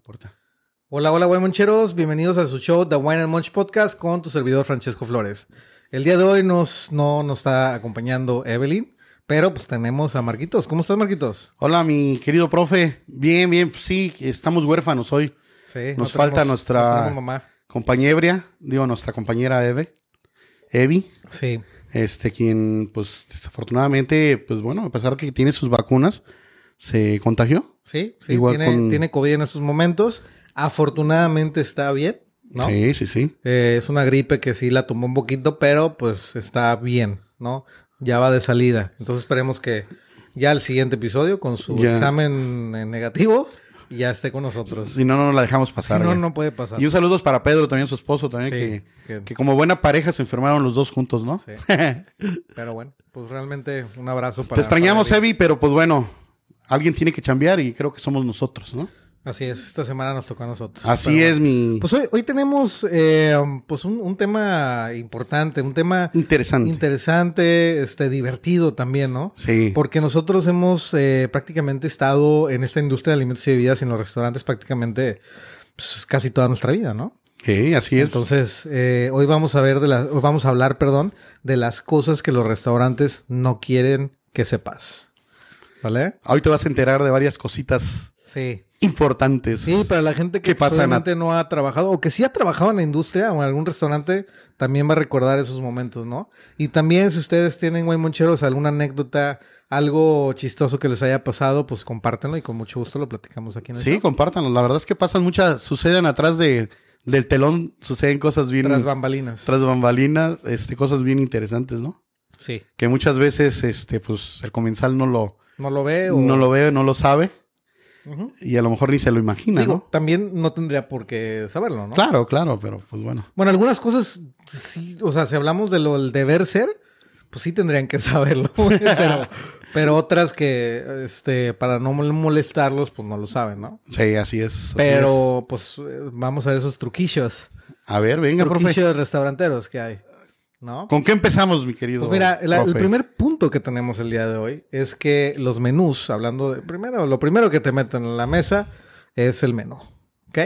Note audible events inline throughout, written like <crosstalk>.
la puerta. Hola, hola, buen moncheros. Bienvenidos a su show The Wine and Munch Podcast con tu servidor Francesco Flores. El día de hoy nos, no nos está acompañando Evelyn, pero pues tenemos a Marquitos. ¿Cómo estás, Marquitos? Hola, mi querido profe. Bien, bien. pues Sí, estamos huérfanos hoy. Sí. Nos falta nuestra- no. Compañebria, digo, nuestra compañera Eve, Evi, Sí. este, quien, pues, desafortunadamente, pues bueno, a pesar de que tiene sus vacunas, se contagió. Sí, sí. Igual tiene, con- tiene COVID en estos momentos. Afortunadamente está bien, ¿no? Sí, sí, sí. Eh, es una gripe que sí la tumbó un poquito, pero pues está bien, ¿no? Ya va de salida. Entonces esperemos que ya el siguiente episodio con su Ya. examen eh, negativo ya esté con nosotros. Si no, no la dejamos Si pasar. no, ya. no puede pasar. Y un saludo para Pedro, también su esposo, también, Sí, que, que- que como buena pareja se enfermaron los dos juntos, ¿no? Sí. <laughs> Pero bueno, pues realmente un abrazo para... Te extrañamos, para. Evi, pero pues bueno, alguien tiene que chambear y creo que somos nosotros, ¿no? Así es, esta semana nos tocó a nosotros. Así Pero es, mi... Pues hoy, hoy tenemos eh, pues un, un tema importante, un tema interesante. interesante, este, divertido también, ¿no? sí. Porque nosotros hemos eh, prácticamente estado en esta industria de alimentos y bebidas y en los restaurantes prácticamente pues, casi toda nuestra vida, ¿no? Sí, así es. Entonces, eh, hoy vamos a ver de las, vamos a hablar, perdón, de las cosas que los restaurantes no quieren que sepas. ¿Vale? Hoy te vas a enterar de varias cositas Sí. importantes. Sí, para la gente que ¿Qué pasa, probablemente no ha trabajado o que sí ha trabajado en la industria o en algún restaurante, también va a recordar esos momentos, ¿no? Y también si ustedes tienen, güey, moncheros, alguna anécdota, algo chistoso que les haya pasado, pues compártenlo y con mucho gusto lo platicamos aquí en el Sí, show. compártanlo. La verdad es que pasan muchas, suceden atrás de, del telón, suceden cosas bien... Tras bambalinas. tras bambalinas, este, cosas bien interesantes, ¿no? Sí. Que muchas veces, este, pues, el comensal no lo, No lo ve o... no lo ve, no lo sabe y a lo mejor ni se lo imagina, Digo, ¿no? también no tendría por qué saberlo, ¿no? Claro, claro, pero pues bueno. Bueno, algunas cosas sí, o sea, si hablamos de lo del deber ser, pues sí tendrían que <laughs> saberlo, pero, pero otras que, este, para no mol- molestarlos, pues no lo saben, ¿no? Sí, así es. así Pero, pues, eh, vamos a ver esos truquillos. A ver, venga, profe. truquillos restauranteros que hay, ¿no? ¿Con qué empezamos, mi querido? Pues mira, la- el primer punto que tenemos el día de hoy es que los menús, hablando de primero, lo primero que te meten en la mesa es el menú, ¿ok?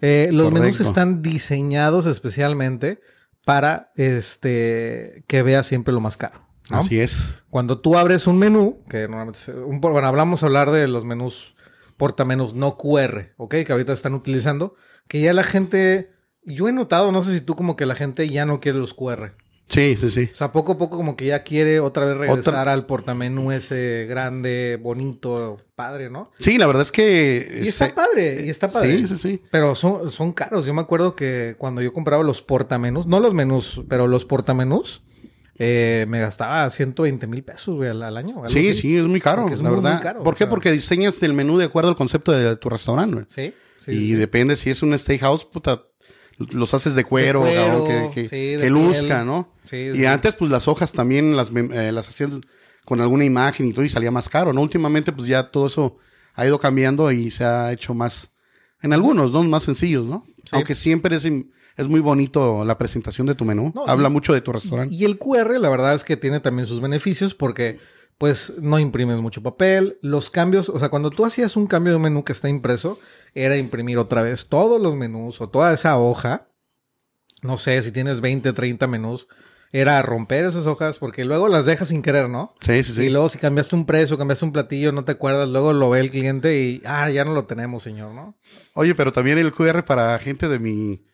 Eh, los menús están diseñados especialmente para este que veas siempre lo más caro. ¿no? Así es. Cuando tú abres un menú, que normalmente, un, bueno, hablamos hablar de los menús portamenús no QR, ¿ok? Que ahorita están utilizando, que ya la gente, yo he notado, no sé si tú como que la gente ya no quiere los QR. Sí, sí, sí. O sea, poco a poco como que ya quiere otra vez regresar Otra- al portamenú ese grande, bonito, padre, ¿no? Sí, la verdad es que... Y está este, padre, y está padre. Sí, sí, sí. Pero son, son caros. Yo me acuerdo que cuando yo compraba los portamenús, no los menús, pero los portamenús, eh, me gastaba 120 mil pesos, güey, al, al año. Sí, así. sí, es muy caro, es la muy, muy verdad. caro, ¿Por qué? sea. Porque diseñas el menú de acuerdo al concepto de tu restaurante, güey. Sí, sí. y sí. depende si es un steakhouse, puta, los haces de cuero, De cuero, cabrón, que, que- sí, de que piel. luzca, ¿no? Sí, y antes, pues las hojas también las, eh, las hacían con alguna imagen y todo y salía más caro, ¿no? Últimamente, pues ya todo eso ha ido cambiando y se ha hecho más, en algunos, ¿no? Más sencillos, ¿no? Aunque siempre es, es muy bonito la presentación de tu menú. No, Habla y- mucho de tu restaurante. Y el QR, la verdad es que tiene también sus beneficios porque, pues, no imprimes mucho papel. Los cambios, o sea, cuando tú hacías un cambio de un menú que está impreso, era imprimir otra vez todos los menús o toda esa hoja. No sé, si tienes 20, 30 menús, era romper esas hojas porque luego las dejas sin querer, ¿no? Sí, sí, sí. Y luego si cambiaste un precio, cambiaste un platillo, no te acuerdas, luego lo ve el cliente y, ah, ya no lo tenemos, señor, ¿no? Oye, pero también el QR para gente de mi,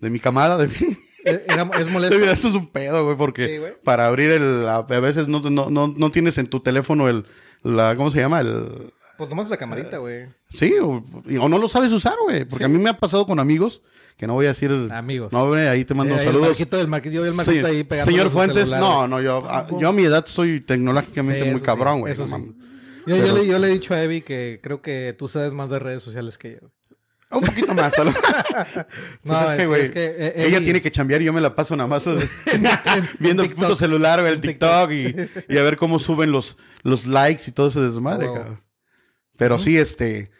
de mi camada, de mi... E- Era, es molesto. <laughs> Eso es un pedo, güey, porque Sí, güey. para abrir el... A veces no, no, no, no tienes en tu teléfono el... La, ¿Cómo se llama? El... Pues tomas la camarita, güey. Sí, o, o no lo sabes usar, güey. Porque a mí me ha pasado con amigos, que no voy a decir... Amigos. No, güey, ahí te mando Eh, El saludos. marquito del marquito, yo el Sí, ahí pegando Señor Fuentes, celular, no, no, yo a, yo a mi edad soy tecnológicamente Sí, muy cabrón, güey. Yo, yo le, yo le he dicho a Evi que creo que tú sabes más de redes sociales que yo. Un poquito más, solo. <laughs> Pues No, es que, güey, es que, eh, ella tiene que chambear y yo me la paso nada más <laughs> eh, <laughs> viendo el puto celular, el TikTok y, y a ver cómo suben los, los likes y todo ese desmadre, Wow. cabrón. Pero sí, este,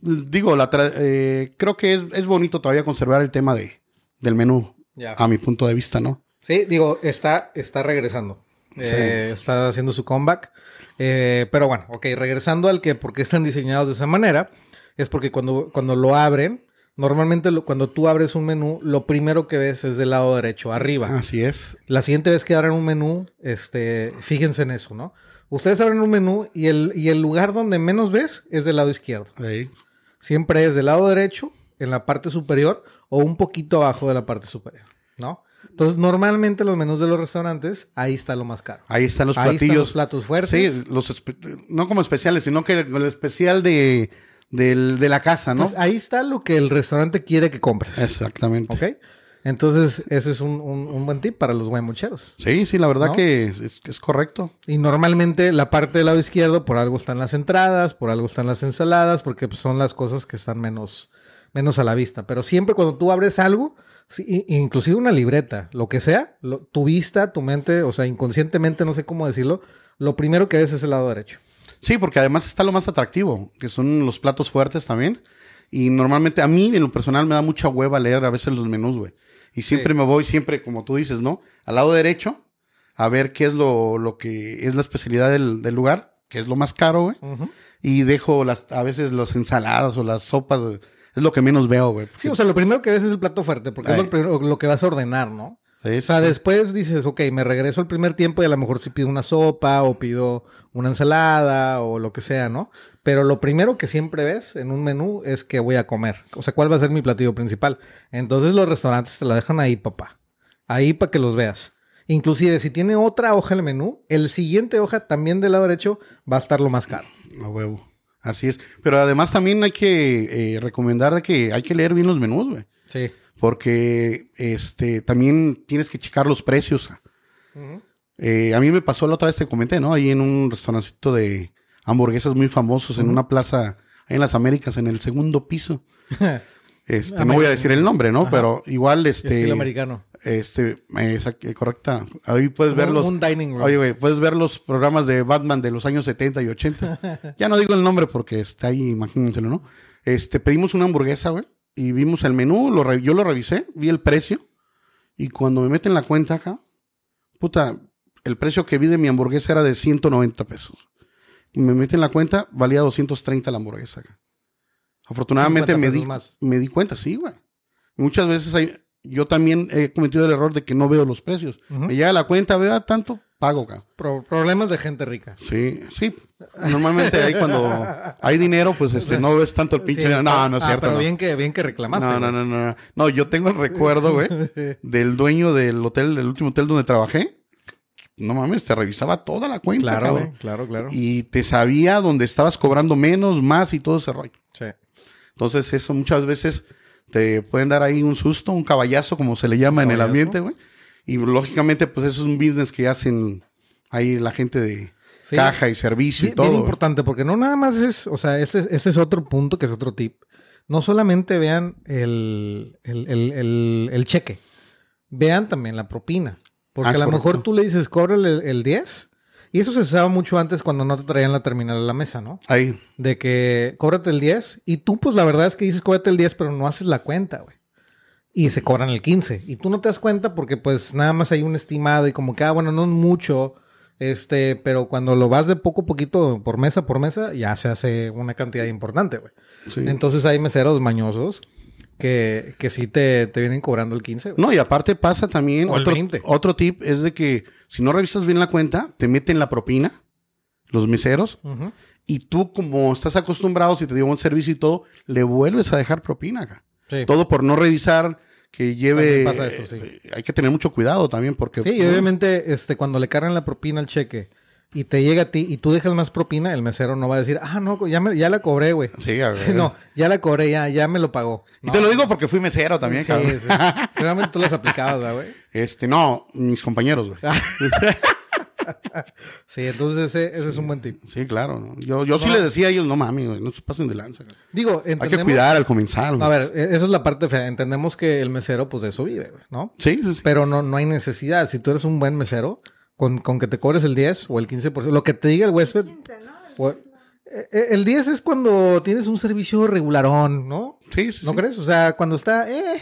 digo, la eh, creo que es, es bonito todavía conservar el tema de, del menú, Ya. a mi punto de vista, ¿no? Sí, digo, está, está regresando. Eh, está haciendo su comeback. Eh, pero bueno, ok, regresando al que por qué están diseñados de esa manera, es porque cuando, cuando lo abren, normalmente lo- cuando tú abres un menú, lo primero que ves es del lado derecho, arriba. Así es. La siguiente vez que abran un menú, este, fíjense en eso, ¿no? Ustedes abren un menú y el, y el lugar donde menos ves es del lado izquierdo. Ahí. Siempre es del lado derecho, en la parte superior o un poquito abajo de la parte superior, ¿no? Entonces, normalmente los menús de los restaurantes, ahí está lo más caro. Ahí están los Ahí están platillos. los platos fuertes. Sí, los no como especiales, sino que el especial de, del- de la casa, ¿no? Entonces, ahí está lo que el restaurante quiere que compres. Exactamente. ¿Ok? Entonces, ese es un, un- un buen tip para los guaymucheros. Sí, sí, la verdad ¿No? que es, es- correcto. Y normalmente la parte del lado izquierdo, por algo están las entradas, por algo están las ensaladas, porque pues, son las cosas que están menos, menos a la vista. Pero siempre cuando tú abres algo, sí, inclusive una libreta, lo que sea, lo- tu vista, tu mente, o sea, inconscientemente, no sé cómo decirlo, lo primero que ves es el lado derecho. Sí, porque además está lo más atractivo, que son los platos fuertes también. Y normalmente a mí, en lo personal, me da mucha hueva leer a veces los menús, güey. Y siempre Sí. me voy, siempre, como tú dices, ¿no? Al lado derecho, a ver qué es lo, lo que es la especialidad del, del lugar, que es lo más caro, güey. Y dejo las, a veces las ensaladas o las sopas, es lo que menos veo, güey. Sí, o sea, lo primero que ves es el plato fuerte, porque es lo, primero- lo que vas a ordenar, ¿no? Sí, O sea, sí. después dices, ok, me regreso al primer tiempo y a lo mejor sí pido una sopa o pido una ensalada o lo que sea, ¿no? Pero lo primero que siempre ves en un menú es que voy a comer. O sea, ¿cuál va a ser mi platillo principal? Entonces los restaurantes te la dejan ahí, papá. Ahí para que los veas. Inclusive, si tiene otra hoja el menú, el siguiente hoja también del lado derecho va a estar lo más caro. A huevo. Así es. Pero además también hay que eh, recomendar de que hay que leer bien los menús, güey. Sí. Porque este, también tienes que checar los precios. Eh, a mí me pasó la otra vez, te comenté, ¿no? Ahí en un restaurancito de hamburguesas muy famosos en una plaza en las Américas, en el segundo piso. <laughs> Este, no voy a decir el nombre, ¿no? Pero igual, este. Estilo americano. Este, exact- correcta. Ahí puedes ver los. un dining room. Oye, güey, puedes ver los programas de Batman de los años 70 y 80. <laughs> ya no digo el nombre porque está ahí, imagínatelo, ¿no? Este, pedimos una hamburguesa, güey, y vimos el menú, lo yo lo revisé, vi el precio, y cuando me meten la cuenta acá, puta, el precio que vi de mi hamburguesa era de 190 pesos. Y me meten la cuenta, valía 230 la hamburguesa acá. Afortunadamente 50 me di, más. me di cuenta, sí, güey. Muchas veces hay, yo también he cometido el error de que no veo los precios. Ujú. Me llega la cuenta, vea tanto, pago acá. Pro- problemas de gente rica. Sí, sí. Normalmente ahí cuando hay dinero, pues este, no ves tanto el pinche. Sí, no, no es ah, cierto. Pero no. bien que, bien que reclamaste. No, no, no, no. No, yo tengo el recuerdo, güey, <laughs> del dueño del hotel, del último hotel donde trabajé. No mames, te revisaba toda la cuenta, Claro, cabrón. claro, claro. Y te sabía dónde estabas cobrando menos, más y todo ese rollo. Sí. Entonces, eso muchas veces te pueden dar ahí un susto, un caballazo, como se le llama en el ambiente, güey. Y lógicamente, pues eso es un business que hacen ahí la gente de Sí. caja y servicio y todo. bien importante, porque no nada más es, o sea, ese, ese es otro punto que es otro tip. No solamente vean el, el, el- el- cheque, vean también la propina. Porque Ah, a lo correcto. mejor tú le dices, cóbrale el, el 10. Y eso se usaba mucho antes cuando no te traían la terminal a la mesa, ¿no? Ahí. De que cóbrate el 10 y tú pues la verdad es que dices cóbrate el 10 pero no haces la cuenta, güey. Y se cobran el 15 y tú no te das cuenta porque pues nada más hay un estimado y como que, ah, bueno, no es mucho, este, pero cuando lo vas de poco a poquito por mesa por mesa ya se hace una cantidad importante, güey. Sí. Entonces hay meseros mañosos que, que sí te, te vienen cobrando el 15, güey. No, y aparte pasa también, O el otro, 20. otro tip es de que si no revisas bien la cuenta, te meten la propina, los meseros, y tú como estás acostumbrado, si te dio un servicio y todo, le vuelves a dejar propina acá. Sí. Todo por no revisar que lleve... Pasa eso, sí. eh, Hay que tener mucho cuidado también porque... Sí, y obviamente, este, cuando le cargan la propina al cheque y te llega a ti y tú dejas más propina, el mesero no va a decir, ah, no, ya, me- ya la cobré, güey. Sí, a <laughs> ver. No, ya la cobré, ya, ya me lo pagó. Y te lo digo porque fui mesero también, sí, cabrón. sí. Seguramente tú las aplicabas, ¿verdad, güey. <laughs> Este, no, mis compañeros, güey. <laughs> Sí, entonces ese, ese es un buen tip. Sí, claro. ¿no? Yo, yo sí No. les decía a ellos, no mames, güey, no se pasen de lanza. güey. Digo, Hay que cuidar al comenzar. güey. A ver, e- esa es la parte fea. Entendemos que el mesero, pues, de eso vive, ¿no? Sí, sí, sí. Pero no, no hay necesidad. Si tú eres un buen mesero, con, con que te cobres el 10 o el 15%, lo que te diga el huésped... o- eh, eh, el 10 es cuando tienes un servicio regularón, ¿no? Sí, sí, ¿No sí. crees? O sea, cuando está... Eh,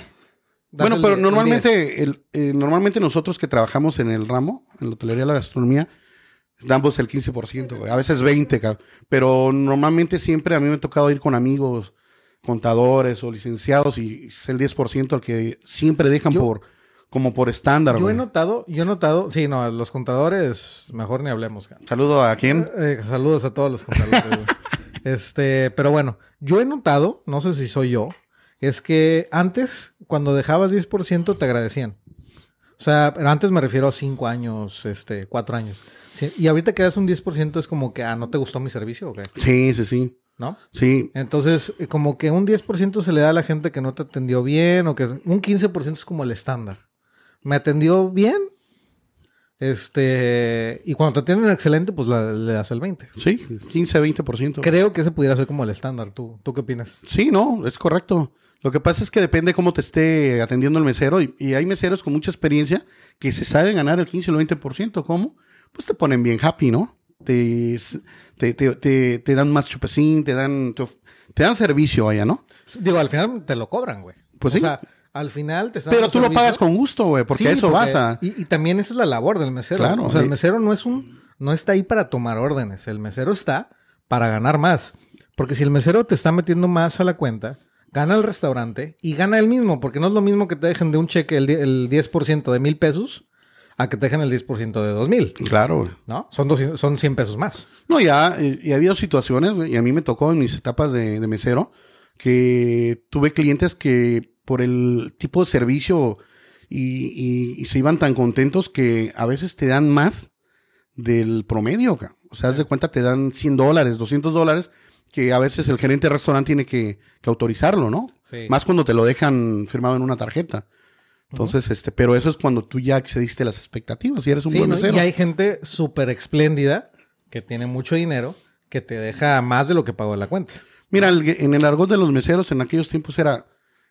Bueno, pero die- el 10. normalmente, el, eh, normalmente nosotros que trabajamos en el ramo, en la hotelería la gastronomía, damos el 15%, güey. A veces 20, cabrón. Pero normalmente siempre a mí me ha tocado ir con amigos contadores o licenciados y es el 10% al que siempre dejan Yo- por como por estándar, Yo he notado, yo he notado, sí, no, los contadores, mejor ni hablemos. Saludo a quién. Eh, saludos a todos los contadores. <laughs> este, pero bueno, yo he notado, no sé si soy yo, es que antes, cuando dejabas 10%, te agradecían. O sea, pero antes me refiero a 5 años, este, 4 años. Sí, y ahorita que das un 10% es como que, ah, ¿no te gustó mi servicio o qué? Sí, sí, sí. ¿No? Sí, Entonces, eh, como que un 10% se le da a la gente que no te atendió bien o que un 15% es como el estándar. Me atendió bien. Este, y cuando te atienden excelente, pues la- le das el 20. sí, 15, 20%. Creo que ese pudiera ser como el estándar. ¿Tú, ¿tú qué opinas? Sí, no, es correcto. Lo que pasa es que depende cómo te esté atendiendo el mesero y, y hay meseros con mucha experiencia que se saben ganar el 15 o el 20%. ¿Cómo? Pues te ponen bien happy, ¿no? Te, te, te, te- dan más chupecín, te dan, te, dan servicio allá, ¿no? Digo, al final te lo cobran, güey. Pues o sí. sea, al final te están Pero tú lo pagas con gusto, güey, porque Sí, eso porque- vas a... Y, y también esa es la labor del mesero. Claro, O sea, el mesero no es un. No está ahí para tomar órdenes. El mesero está para ganar más. Porque si el mesero te está metiendo más a la cuenta, gana el restaurante y gana el mismo. Porque no es lo mismo que te dejen de un cheque el, el 10% de mil pesos a que te dejen el 10% de dos mil. Claro. ¿No? Son, 200 son 100 pesos más. No, ya, y ha habido situaciones, y a mí me tocó en mis etapas de, de mesero, que tuve clientes que por el tipo de servicio y, y- y se iban tan contentos que a veces te dan más del promedio, o sea, haz de cuenta te dan 100 dólares, 200 dólares, que a veces el gerente de restaurante tiene que, que autorizarlo, ¿no? Sí. Más cuando te lo dejan firmado en una tarjeta. Entonces, este, pero eso es cuando tú ya excediste las expectativas y eres un Sí, buen ¿no? mesero. Y hay gente súper espléndida que tiene mucho dinero que te deja más de lo que pagó la cuenta. Mira, el- en el argot de los meseros en aquellos tiempos era,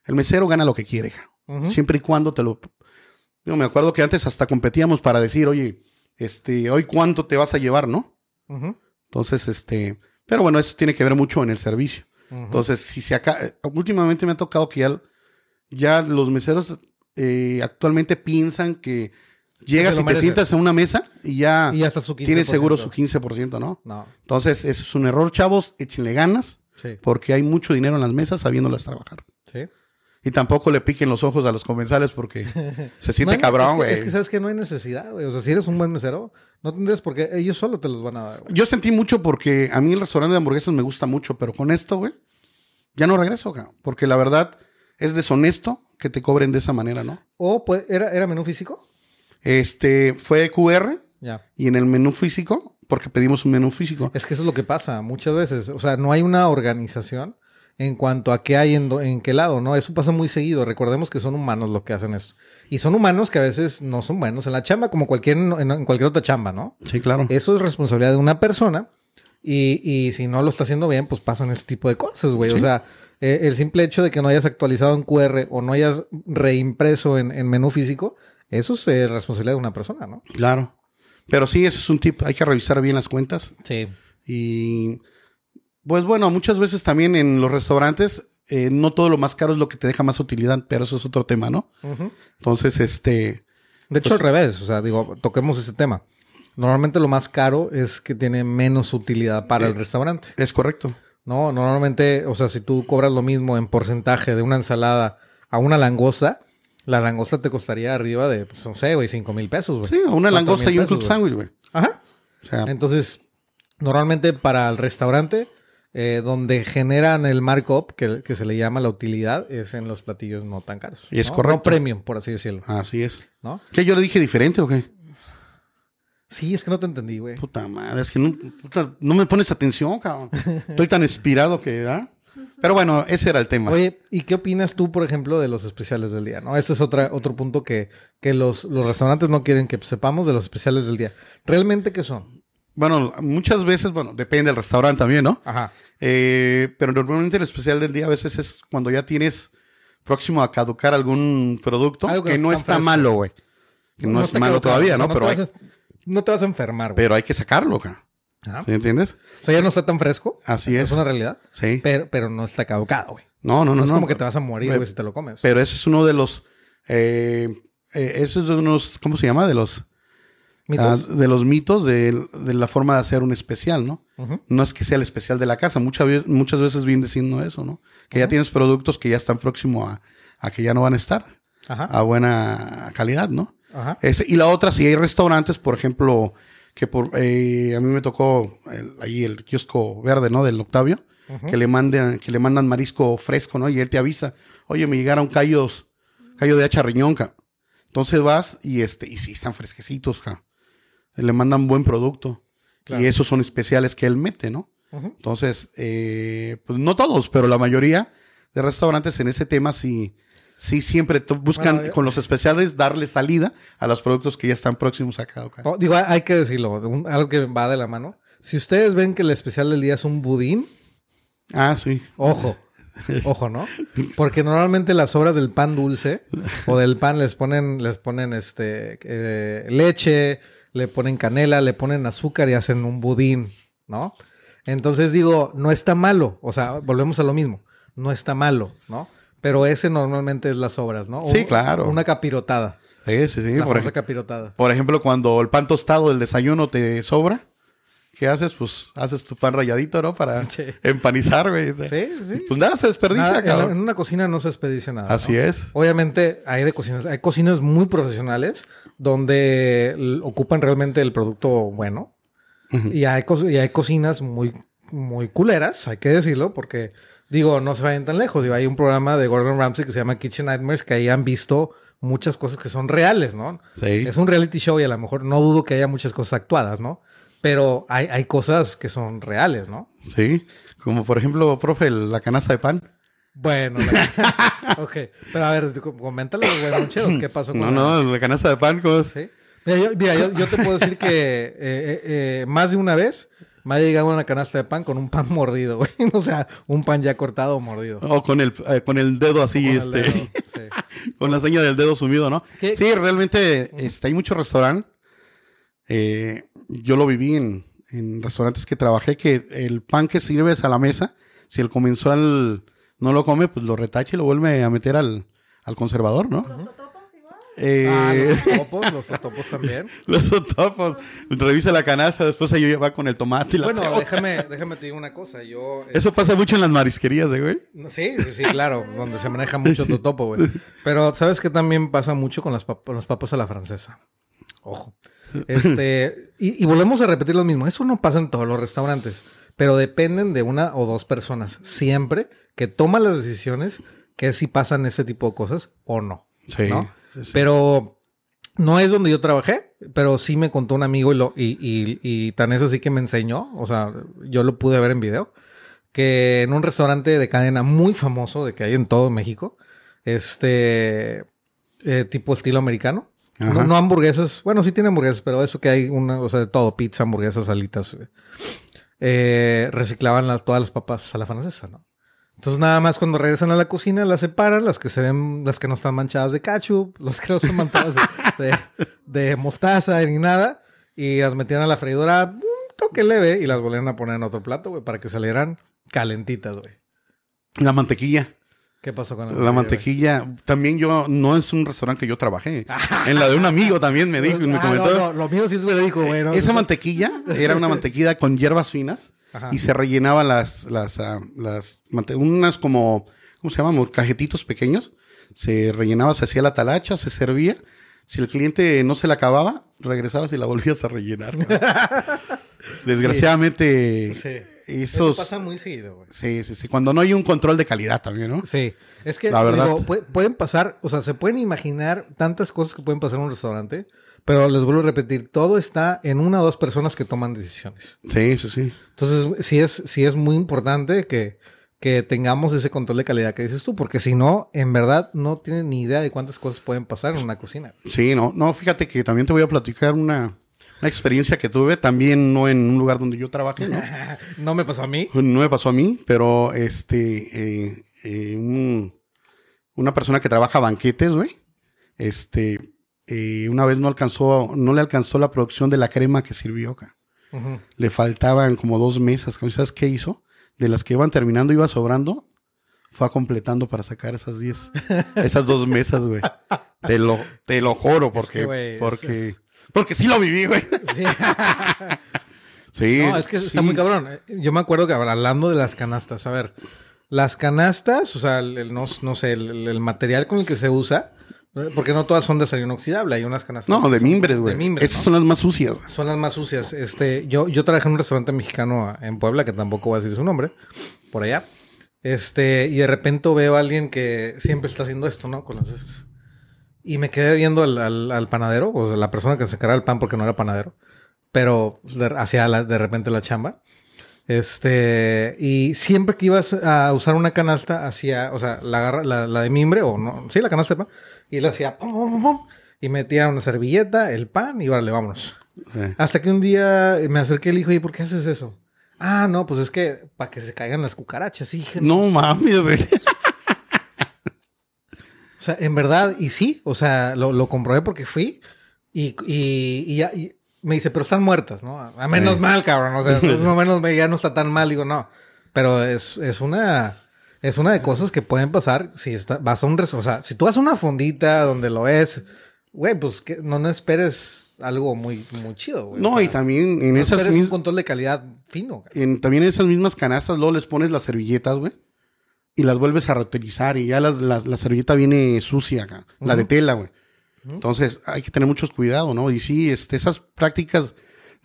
el mesero gana lo que quiere, siempre y cuando te lo... Yo me acuerdo que antes hasta competíamos para decir, oye, este, hoy cuánto te vas a llevar, ¿no? Entonces, este, pero bueno, eso tiene que ver mucho en el servicio. Entonces, si se acá, últimamente me ha tocado que ya, ya los meseros eh, actualmente piensan que llegas y te sientas en una mesa y ya, Y hasta su 15%. tienes seguro su 15%, ¿no? No, Entonces, eso es un error, chavos, échenle ganas, sí, porque hay mucho dinero en las mesas sabiéndolas trabajar. sí. Y tampoco le piquen los ojos a los comensales porque <laughs> se siente No hay- cabrón, es que- güey. Es que sabes que no hay necesidad, güey. O sea, si eres un buen mesero, no tendrías por qué. Ellos solo te los van a dar, güey. Yo sentí mucho porque a mí el restaurante de hamburguesas me gusta mucho, pero con esto, güey, ya no regreso, cabrón, porque la verdad es deshonesto que te cobren de esa manera, ¿no? O pues, ¿era, ¿era menú físico? Este fue QR Ya. y en el menú físico, porque pedimos un menú físico. Es que eso es lo que pasa muchas veces. O sea, no hay una organización en cuanto a qué hay en, do- en qué lado, ¿no? Eso pasa muy seguido. Recordemos que son humanos los que hacen esto. Y son humanos que a veces no son buenos en la chamba, como cualquier, en, en cualquier otra chamba, ¿no? Sí, claro. Eso es responsabilidad de una persona. Y, y si no lo está haciendo bien, pues pasan ese tipo de cosas, güey. O sea, eh, el simple hecho de que no hayas actualizado en QR o no hayas reimpreso en, en menú físico, eso es eh, responsabilidad de una persona, ¿no? Claro. Pero sí, ese es un tip. Hay que revisar bien las cuentas. Sí. Y pues bueno, muchas veces también en los restaurantes, eh, no todo lo más caro es lo que te deja más utilidad, pero eso es otro tema, ¿no? Entonces, este, De hecho, Pues- al revés. O sea, digo, toquemos ese tema. Normalmente lo más caro es que tiene menos utilidad para el restaurante. es correcto. No, normalmente, o sea, si tú cobras lo mismo en porcentaje de una ensalada a una langosta, la langosta te costaría arriba de, pues, no sé, güey, cinco mil pesos, güey. Sí, una langosta y un club sándwich, güey. Ajá. O sea, Entonces, normalmente para el restaurante, eh, donde generan el markup, que, que se le llama la utilidad, es en los platillos no tan caros. Y es ¿no? correcto. No premium, por así decirlo. así es. ¿No? ¿Qué yo le dije diferente o qué? Sí, es que no te entendí, güey. Puta madre, es que no, puta, no me pones atención, cabrón. Estoy tan inspirado que, ¿ah? Pero bueno, ese era el tema. Oye, ¿y qué opinas tú, por ejemplo, de los especiales del día? ¿No? Este es otra, otro punto que, que los, los restaurantes no quieren que sepamos de los especiales del día. ¿Realmente qué son? Bueno, muchas veces, bueno, depende del restaurante también, ¿no? Ajá. Eh, pero normalmente el especial del día a veces es cuando ya tienes próximo a caducar algún producto Algo que que no no está fresco. malo, güey. Que no, es te malo todavía, ¿no? Pero, hay, a- no te vas a enfermar, güey. pero hay que sacarlo. Ajá. ¿Sí entiendes? O sea, ya no está tan fresco. Así es. Es una realidad. Sí. Pero, pero no está caducado, güey. No, no, No, no. es no. como que te vas a morir, güey, si te lo comes. Pero ese es uno de los. Eh, eh, ese es de unos. ¿Cómo se llama? De los. Mitos. ah, de los mitos de, de la forma de hacer un especial, ¿no? No es que sea el especial de la casa. Muchas veces, muchas veces viene diciendo eso, ¿no? Que ya tienes productos que ya están próximos a, a que ya no van a estar Ajá. a buena calidad, ¿no? Ajá. Ese- y la otra, si hay restaurantes, por ejemplo, que por eh, a mí me tocó el- ahí el kiosco verde, ¿no? Del Octavio, que le mandan, que le mandan marisco fresco, ¿no? Y él te avisa, oye, me llegaron callos, callo de hacha riñón, ca". Entonces vas y este, y sí están fresquecitos, ca. Le mandan buen producto. Claro. Y esos son especiales que él mete, ¿no? Entonces, eh, pues no todos, pero la mayoría de restaurantes en ese tema sí, sí siempre buscan Bueno, eh, con los especiales darle salida a los productos que ya están próximos a cada. Oh, digo, hay- que decirlo, un- algo que va de la mano. Si ustedes ven que el especial del día es un budín, Ah, sí. ojo. <laughs> Ojo, ¿no? Porque normalmente las sobras del pan dulce o del pan les ponen, les ponen este eh, leche, le ponen canela, le ponen azúcar y hacen un budín, ¿no? Entonces digo, no está malo. O sea, volvemos a lo mismo. No está malo, ¿no? Pero ese normalmente es las sobras, ¿no? Sí, claro. Una capirotada. Sí, sí, sí. la Por, famosa ej- capirotada. por ejemplo, cuando el pan tostado del desayuno te sobra, ¿qué haces? Pues haces tu pan rayadito, ¿no? Para Sí. empanizar, güey. Sí, sí. Pues nada, se desperdicia, Nada, cabrón. en una cocina no se desperdicia nada. Así ¿no? es. Obviamente hay de cocinas, hay cocinas muy profesionales donde ocupan realmente el producto bueno. Y hay, y hay cocinas muy, muy culeras, hay que decirlo, porque digo, no se vayan tan lejos. Digo, hay un programa de Gordon Ramsay que se llama Kitchen Nightmares que ahí han visto muchas cosas que son reales, ¿no? Sí. Es un reality show y a lo mejor no dudo que haya muchas cosas actuadas, ¿no? Pero hay, hay cosas que son reales, ¿no? Sí. Como por ejemplo, profe, la canasta de pan. Bueno, la- <laughs> ok. Pero a ver, com- coméntale, güey, Moncheros, ¿qué pasó con No, no, la canasta de pan, ¿cómo es? ¿Sí? Mira, yo, mira, yo- yo te puedo decir que eh, eh, eh, más de una vez me ha llegado una canasta de pan con un pan mordido, güey. <laughs> O sea, un pan ya cortado o mordido. O con el, con el dedo así, Con este. dedo, <laughs> sí. con la seña del dedo sumido, ¿no? ¿Qué? Sí, realmente este, hay mucho restaurante. Eh, yo lo viví en, en restaurantes que trabajé, que el pan que sirves a la mesa, si el comensal no lo come, pues lo retacha y lo vuelve a meter al, al conservador, ¿no? Eh, Ah, los <laughs> totopos, los totopos también. los totopos. Revisa la canasta, después ahí va con el tomate y la Bueno, cebolla. déjame, déjame te digo una cosa. Yo. eh, Eso pasa mucho en las marisquerías, ¿eh, güey. no, Sí, sí, sí, claro, donde se maneja mucho totopo, <laughs> güey. Pero ¿sabes qué también pasa mucho con las, pap- con las papas a la francesa? Ojo. Este, y, y volvemos a repetir lo mismo. Eso no pasa en todos los restaurantes, pero dependen de una o dos personas siempre que toman las decisiones que si pasan ese tipo de cosas o no. Sí. ¿no? sí, sí. Pero no es donde yo trabajé, pero sí me contó un amigo y, lo, y, y, y tan es así que me enseñó, o sea, yo lo pude ver en video, que en un restaurante de cadena muy famoso, de que hay en todo México, este, eh, tipo estilo americano, no, hamburguesas, bueno, sí tiene hamburguesas, pero eso que hay una, o sea, de todo, pizza, hamburguesas, alitas, eh, eh, reciclaban las, todas las papas a la francesa, ¿no? Entonces nada más cuando regresan a la cocina las separan, las que se ven, las que no están manchadas de ketchup, <laughs> las que no están manchadas de, de- de mostaza ni nada, y las metían a la freidora un toque leve y las volvían a poner en otro plato, güey, para que salieran calentitas, güey. La mantequilla. ¿Qué pasó con La mantequilla, también yo, no es un restaurante que yo trabajé. <laughs> En la de un amigo también me dijo y me Ah, comentó. no, no, lo mío sí es verídico, güey. ¿no? Esa mantequilla era una mantequilla con hierbas finas Ajá. y se rellenaba las, las, ah, las, unas como, ¿cómo se llaman? Cajeticos pequeños. Se rellenaba, se hacía la talacha, se servía. Si el cliente no se la acababa, regresabas y la volvías a rellenar. <laughs> Desgraciadamente, Sí. Esos... pasa muy seguido, güey. Sí, sí, sí. Cuando no hay un control de calidad también, ¿no? Sí, es que La verdad. digo, pueden pasar, o sea, se pueden imaginar tantas cosas que pueden pasar en un restaurante, pero les vuelvo a repetir, todo está en una o dos personas que toman decisiones. Sí, sí, sí. Entonces, sí es, sí es muy importante que, que tengamos ese control de calidad que dices tú, porque si no, en verdad no tienen ni idea de cuántas cosas pueden pasar en una cocina. Sí, no, no, fíjate que también te voy a platicar una, una experiencia que tuve, también no en un lugar donde yo trabajé, ¿no? <laughs> No me pasó a mí. No me pasó a mí, pero este, eh, eh, un- una persona que trabaja banquetes, güey, este, eh, una vez no alcanzó, no le alcanzó la producción de la crema que sirvió acá. Le faltaban como dos mesas. ¿Sabes qué hizo? De las que iban terminando, iba sobrando, fue completando para sacar esas 10, <laughs> esas dos mesas, güey. Te lo, te lo juro, porque, que, güey, es- porque, es- porque sí lo viví, güey. Sí. <laughs> Sí. No, es que está sí. muy cabrón. Yo me acuerdo que hablando de las canastas, a ver, las canastas, o sea, el, el- no, no sé, el, el material con el que se usa, porque no todas son de acero inoxidable, hay unas canastas. No, de mimbres, güey. Esas ¿no? son las más sucias. Son las más sucias. Este, yo, yo trabajé en un restaurante mexicano en Puebla, que tampoco voy a decir su nombre, por allá. Este, y de repente veo a alguien que siempre está haciendo esto, ¿no? Con las... Y me quedé viendo al, al- al panadero, o sea, la persona que se cargaba el pan porque no era panadero, pero pues, hacía la- de repente la chamba. Este, y siempre que ibas a usar una canasta, hacía, o sea, la, la, la de mimbre, o no, sí, la canasta de pan, y le hacía pum, pum, pum, pum, y metía una servilleta, el pan, y vale, vámonos. Sí. Hasta que un día me acerqué y le dije, ¿y por qué haces eso? Ah, no, pues es que para que se caigan las cucarachas, dije, No mames, güey. <laughs> Sea, en verdad, y sí, o sea, lo, lo comprobé porque fui y, y, y ya- y me dice, pero están muertas, ¿no? A menos Sí. mal, cabrón, o sea, <laughs> más o menos me- ya no está tan mal, digo, no. Pero es, es una, es una de cosas que pueden pasar si está, vas a un, o sea, si tú vas a una fondita donde lo ves, güey, pues que no, no esperes algo muy, muy chido, güey. No, O sea, y también en no esas esperes un control de calidad fino, cabrón. en, también en esas mismas canastas luego les pones las servilletas, güey. Y las vuelves a reutilizar y ya las- las- la servilleta viene sucia acá. La de tela, güey. Entonces hay que tener muchos cuidado, ¿no? Y sí, este, esas prácticas,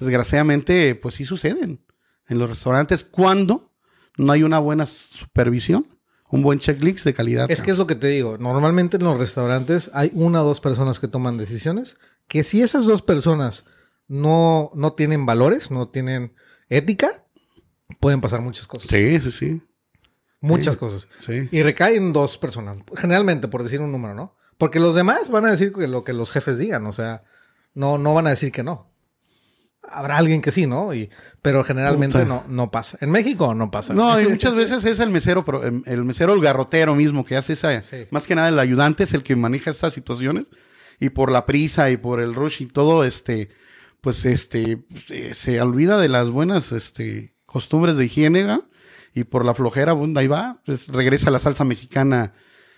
desgraciadamente, pues sí suceden en los restaurantes cuando no hay una buena supervisión, un buen checklist de calidad. Es que es lo que te digo. Normalmente en los restaurantes hay una o dos personas que toman decisiones. Que si esas dos personas no, no tienen valores, no tienen ética, pueden pasar muchas cosas. Sí, sí, sí. Muchas Sí. cosas. sí. Y recaen dos personas. Generalmente, por decir un número, ¿no? Porque los demás van a decir que lo que los jefes digan. O sea, no, no van a decir que no. Habrá alguien que sí, ¿no? Y, pero generalmente Puta. no, no pasa. En México no pasa. No, y muchas veces es el mesero, pero em, el mesero, el garrotero mismo que hace esa, Sí. más que nada el ayudante es el que maneja estas situaciones y por la prisa y por el rush y todo, este, pues este, se, se olvida de las buenas, este, costumbres de higiene. Y por la flojera, bueno, ahí va, pues regresa la salsa mexicana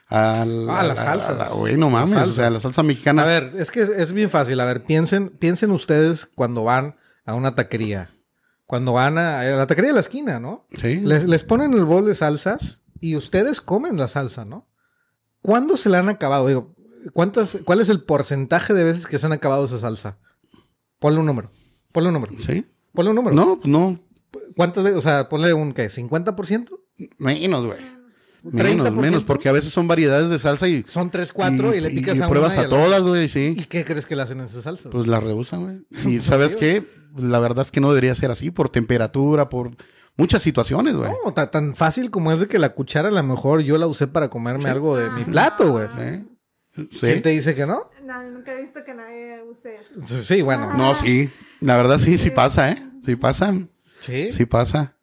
al, Ah, las a- a- salsas. bueno, Las mames, o sea, la salsa mexicana. A ver, es que es, es bien fácil. A ver, piensen, piensen ustedes cuando van a una taquería. Cuando van a, a la taquería de la esquina, ¿no? sí. Les, les ponen el bol de salsas y ustedes comen la salsa, ¿no? ¿Cuándo se la han acabado? Digo, ¿cuántas, ¿cuál es el porcentaje de veces que se han acabado esa salsa? Ponle un número. Ponle un número. Sí. Ponle un número. No, pues no, ¿Cuántas veces? O sea, ponle un, ¿qué? ¿50%? menos, güey. Menos, 30%? menos, porque a veces son variedades de salsa y, Son 3, 4 y, le picas a pruebas una y a todas, güey, sí. ¿Y qué crees que le hacen a esas salsas? Pues la rehusan, güey. <laughs> Y sabes qué, la verdad es que no debería ser así, por temperatura, por muchas situaciones, güey. No, ta- tan fácil como es de que la cuchara a lo mejor yo la usé para comerme algo de mi plato, güey. ¿Sí? Sí. ¿Quién te dice que no? No, nunca he visto que nadie use eso. Sí, Sí, bueno. No, sí. La verdad sí, sí pasa, ¿eh? Sí pasa. Sí. Sí pasa.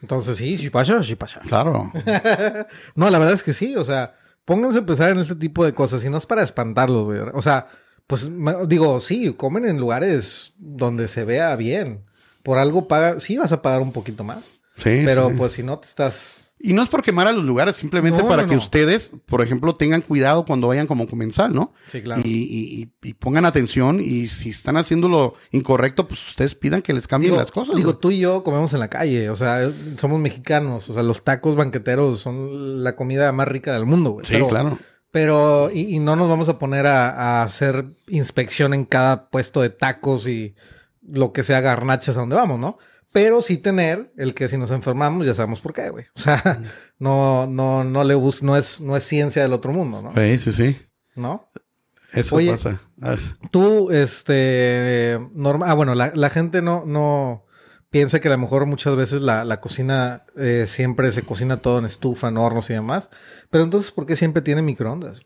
Entonces sí, sí pasa, sí pasa. Claro. <laughs> No, la verdad es que sí, o sea, pónganse a pensar en este tipo de cosas y no es para espantarlos, güey. O sea, pues digo, sí, comen en lugares donde se vea bien. Por algo paga, sí vas a pagar un poquito más. Sí. pero sí. pues si no te estás... Y no es por quemar a los lugares, simplemente No, para no, que no. ustedes, por ejemplo, tengan cuidado cuando vayan como comensal, ¿no? Sí, claro. Y, y- y- pongan atención y si están haciendo lo incorrecto, pues ustedes pidan que les cambien Digo, las cosas. digo, güey. tú y yo comemos en la calle, o sea, somos mexicanos, o sea, los tacos banqueteros son la comida más rica del mundo, güey. Sí, Pero- claro. Pero, y, y no nos vamos a poner a, a hacer inspección en cada puesto de tacos y lo que sea garnachas a donde vamos, ¿no? Pero sí tener el que si nos enfermamos ya sabemos por qué, güey. O sea, <laughs> no, no, no le bus, no es, no es ciencia del otro mundo, ¿no? Sí, sí, sí. ¿No? Eso Oye, pasa. Ah, Tú, este, norma, ah, bueno, la, la gente no, no piensa que a lo mejor muchas veces la, la cocina eh, siempre se cocina todo en estufa, en hornos y demás. Pero entonces, ¿por qué siempre tiene microondas?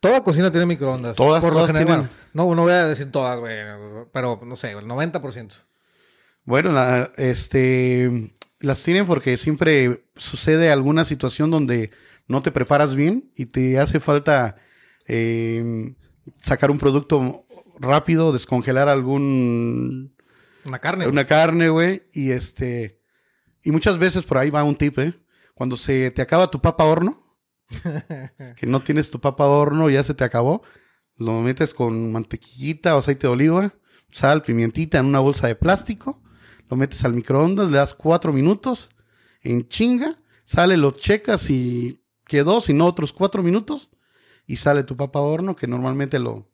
Toda cocina tiene microondas. Todas, Por lo general. tienen. No, no voy a decir todas, güey, pero no sé, el 90%. Bueno, la- este, las tienen porque siempre sucede alguna situación donde no te preparas bien y te hace falta eh, sacar un producto rápido, descongelar algún Una carne. una carne, güey, y este y muchas veces por ahí va un tip, ¿eh? Cuando se te acaba tu papa horno, <laughs> que no tienes tu papa horno, ya se te acabó, lo metes con mantequillita o aceite de oliva, sal, pimientita en una bolsa de plástico, lo metes al microondas, le das cuatro minutos, en chinga, sale, lo checas y quedó, si no otros cuatro minutos, y sale tu papa horno, que normalmente lo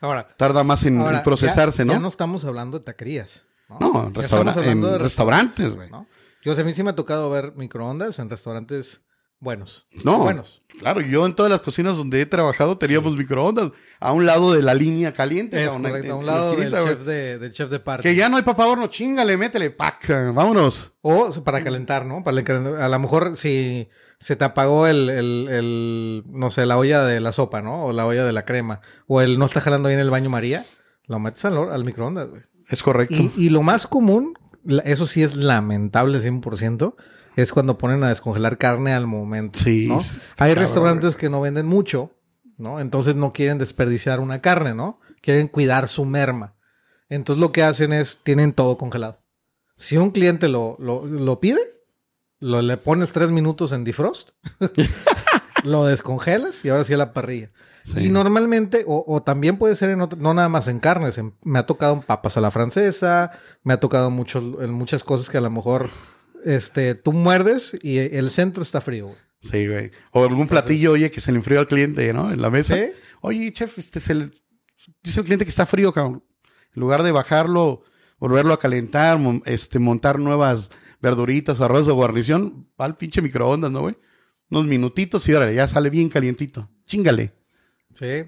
Ahora, tarda más en, procesarse, ya, ¿no? Ya no estamos hablando de taquerías. No, No, en, restaura- de restaurantes, güey. ¿no? Yo, o sea, a mí sí me ha tocado ver microondas en restaurantes buenos. No, Buenos. claro, yo en todas las cocinas donde he trabajado teníamos microondas a un lado de la línea caliente. Es correcto. A un lado del esquinita, chef de, del chef de party. Que ya no hay papa horno, chingale, métele, pac, vámonos. O para calentar, ¿no? Para calentar. A lo mejor si se te apagó el, el, el, no sé, la olla de la sopa, ¿no? O la olla de la crema. O el no está jalando bien el baño María, lo metes al, al microondas, güey. Es correcto. Y, y lo más común, eso sí es lamentable 100%, es cuando ponen a descongelar carne al momento. Sí, ¿no? Hay cabrón, restaurantes que no venden mucho, ¿no? Entonces no quieren desperdiciar una carne, ¿no? Quieren cuidar su merma. Entonces lo que hacen es, tienen todo congelado. Si un cliente lo, lo, lo pide, lo, le pones tres minutos en defrost, <laughs> lo descongelas y ahora sí a la parrilla. Sí. Y normalmente, o, o también puede ser en otro, no nada más en carnes, en- me ha tocado en papas a la francesa, me ha tocado mucho en muchas cosas que a lo mejor este, tú muerdes y el centro está frío. güey. Sí, güey. O algún platillo, oye, que se le enfrió al cliente, ¿no? En la mesa. ¿Sí? Oye, chef, este se le- dice el cliente que está frío, cabrón. En lugar de bajarlo, volverlo a calentar, mon- este, montar nuevas verduritas, arroz o guarnición, va al pinche microondas, ¿no, güey? Unos minutitos y órale, ya sale bien calientito. Chingale. Sí.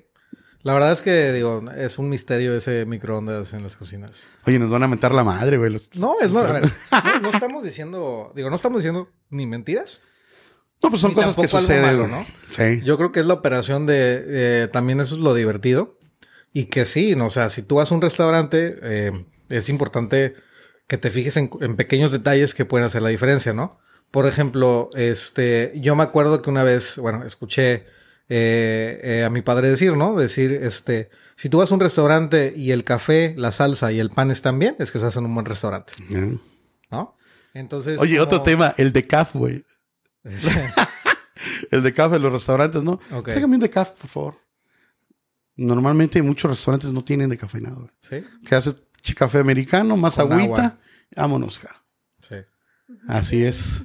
La verdad es que, digo, es un misterio ese microondas en las cocinas. Oye, nos van a mentar la madre, güey. los- No, es no, ver, <laughs> no, no estamos diciendo, digo, no estamos diciendo ni mentiras. No, pues son cosas que suceden. malo. ¿no? Sí. Yo creo que es la operación de, eh, también eso es lo divertido. Y que sí, no, o sea, si tú vas a un restaurante, eh, es importante que te fijes en, en pequeños detalles que pueden hacer la diferencia, ¿no? Por ejemplo, este, yo me acuerdo que una vez, bueno, escuché eh, eh, a mi padre decir, ¿no? Decir, este, si tú vas a un restaurante y el café, la salsa y el pan están bien, es que estás en un buen restaurante. ¿no? Entonces. Oye, otro tema, el decaf, güey. <laughs> <laughs> El decaf en los restaurantes, ¿no? Ok. Tráigame un decaf, por favor. Normalmente muchos restaurantes no tienen decafeinado, güey. sí, ¿Qué haces? Chi- Café americano, más Con agüita, agua. vámonos, sí. Así es.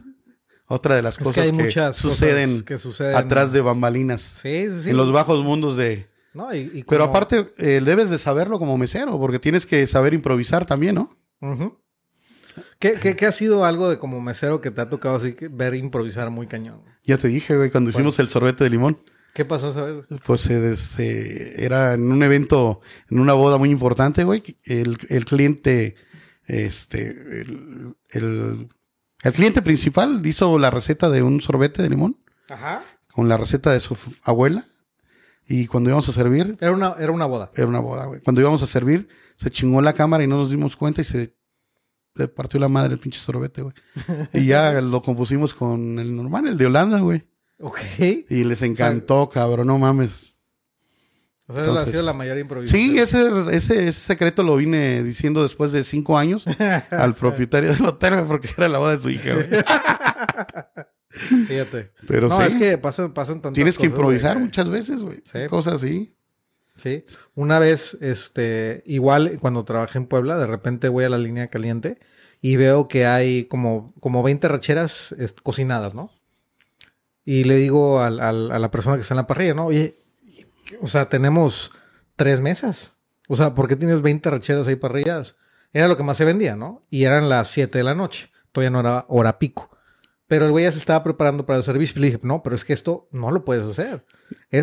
Otra de las Es cosas que suceden, cosas que suceden atrás de bambalinas. Sí, sí, sí. En los bajos mundos de... No, y, y Pero como- aparte, eh, debes de saberlo como mesero, porque tienes que saber improvisar también, ¿no? Ujú. ¿Qué, qué, qué ha sido algo de como mesero que te ha tocado así ver improvisar muy cañón? Ya te dije, güey, cuando hicimos el sorbete de limón. ¿Qué pasó esa vez? Pues eh, se- era en un evento, en una boda muy importante, güey. El, el cliente, este, el, el- el cliente principal hizo la receta de un sorbete de limón Ajá. con la receta de su abuela. Y cuando íbamos a servir, Era una, era una boda. era una boda, güey. Cuando íbamos a servir, se chingó la cámara y no nos dimos cuenta y se le partió la madre el pinche sorbete, güey. Y ya <laughs> lo compusimos con el normal, el de Holanda, güey. Ok. Y les encantó, cabrón, no mames. O sea, esa ha Entonces- sido la mayor improvisación. Sí, ese, ese, ese secreto lo vine diciendo después de cinco años <laughs> al propietario del hotel, porque era la boda de su hija, güey. <laughs> Fíjate. Pero no, sí, es que pasan, pasan tantas tienes que improvisar güey. muchas veces, güey. Sí. Cosas así. Sí. Una vez, este, igual cuando trabajé en Puebla, de repente voy a la línea caliente y veo que hay como, como 20 racheras es- cocinadas, ¿no? Y le digo al- al- a la persona que está en la parrilla, ¿no? Oye, o sea, tenemos tres mesas. O sea, ¿por qué tienes 20 racheras ahí parrilladas? Era lo que más se vendía, ¿no? Y eran las 7 de la noche. Todavía no era hora pico. Pero el güey ya se estaba preparando para el servicio. Y le dije, no, pero es que esto no lo puedes hacer.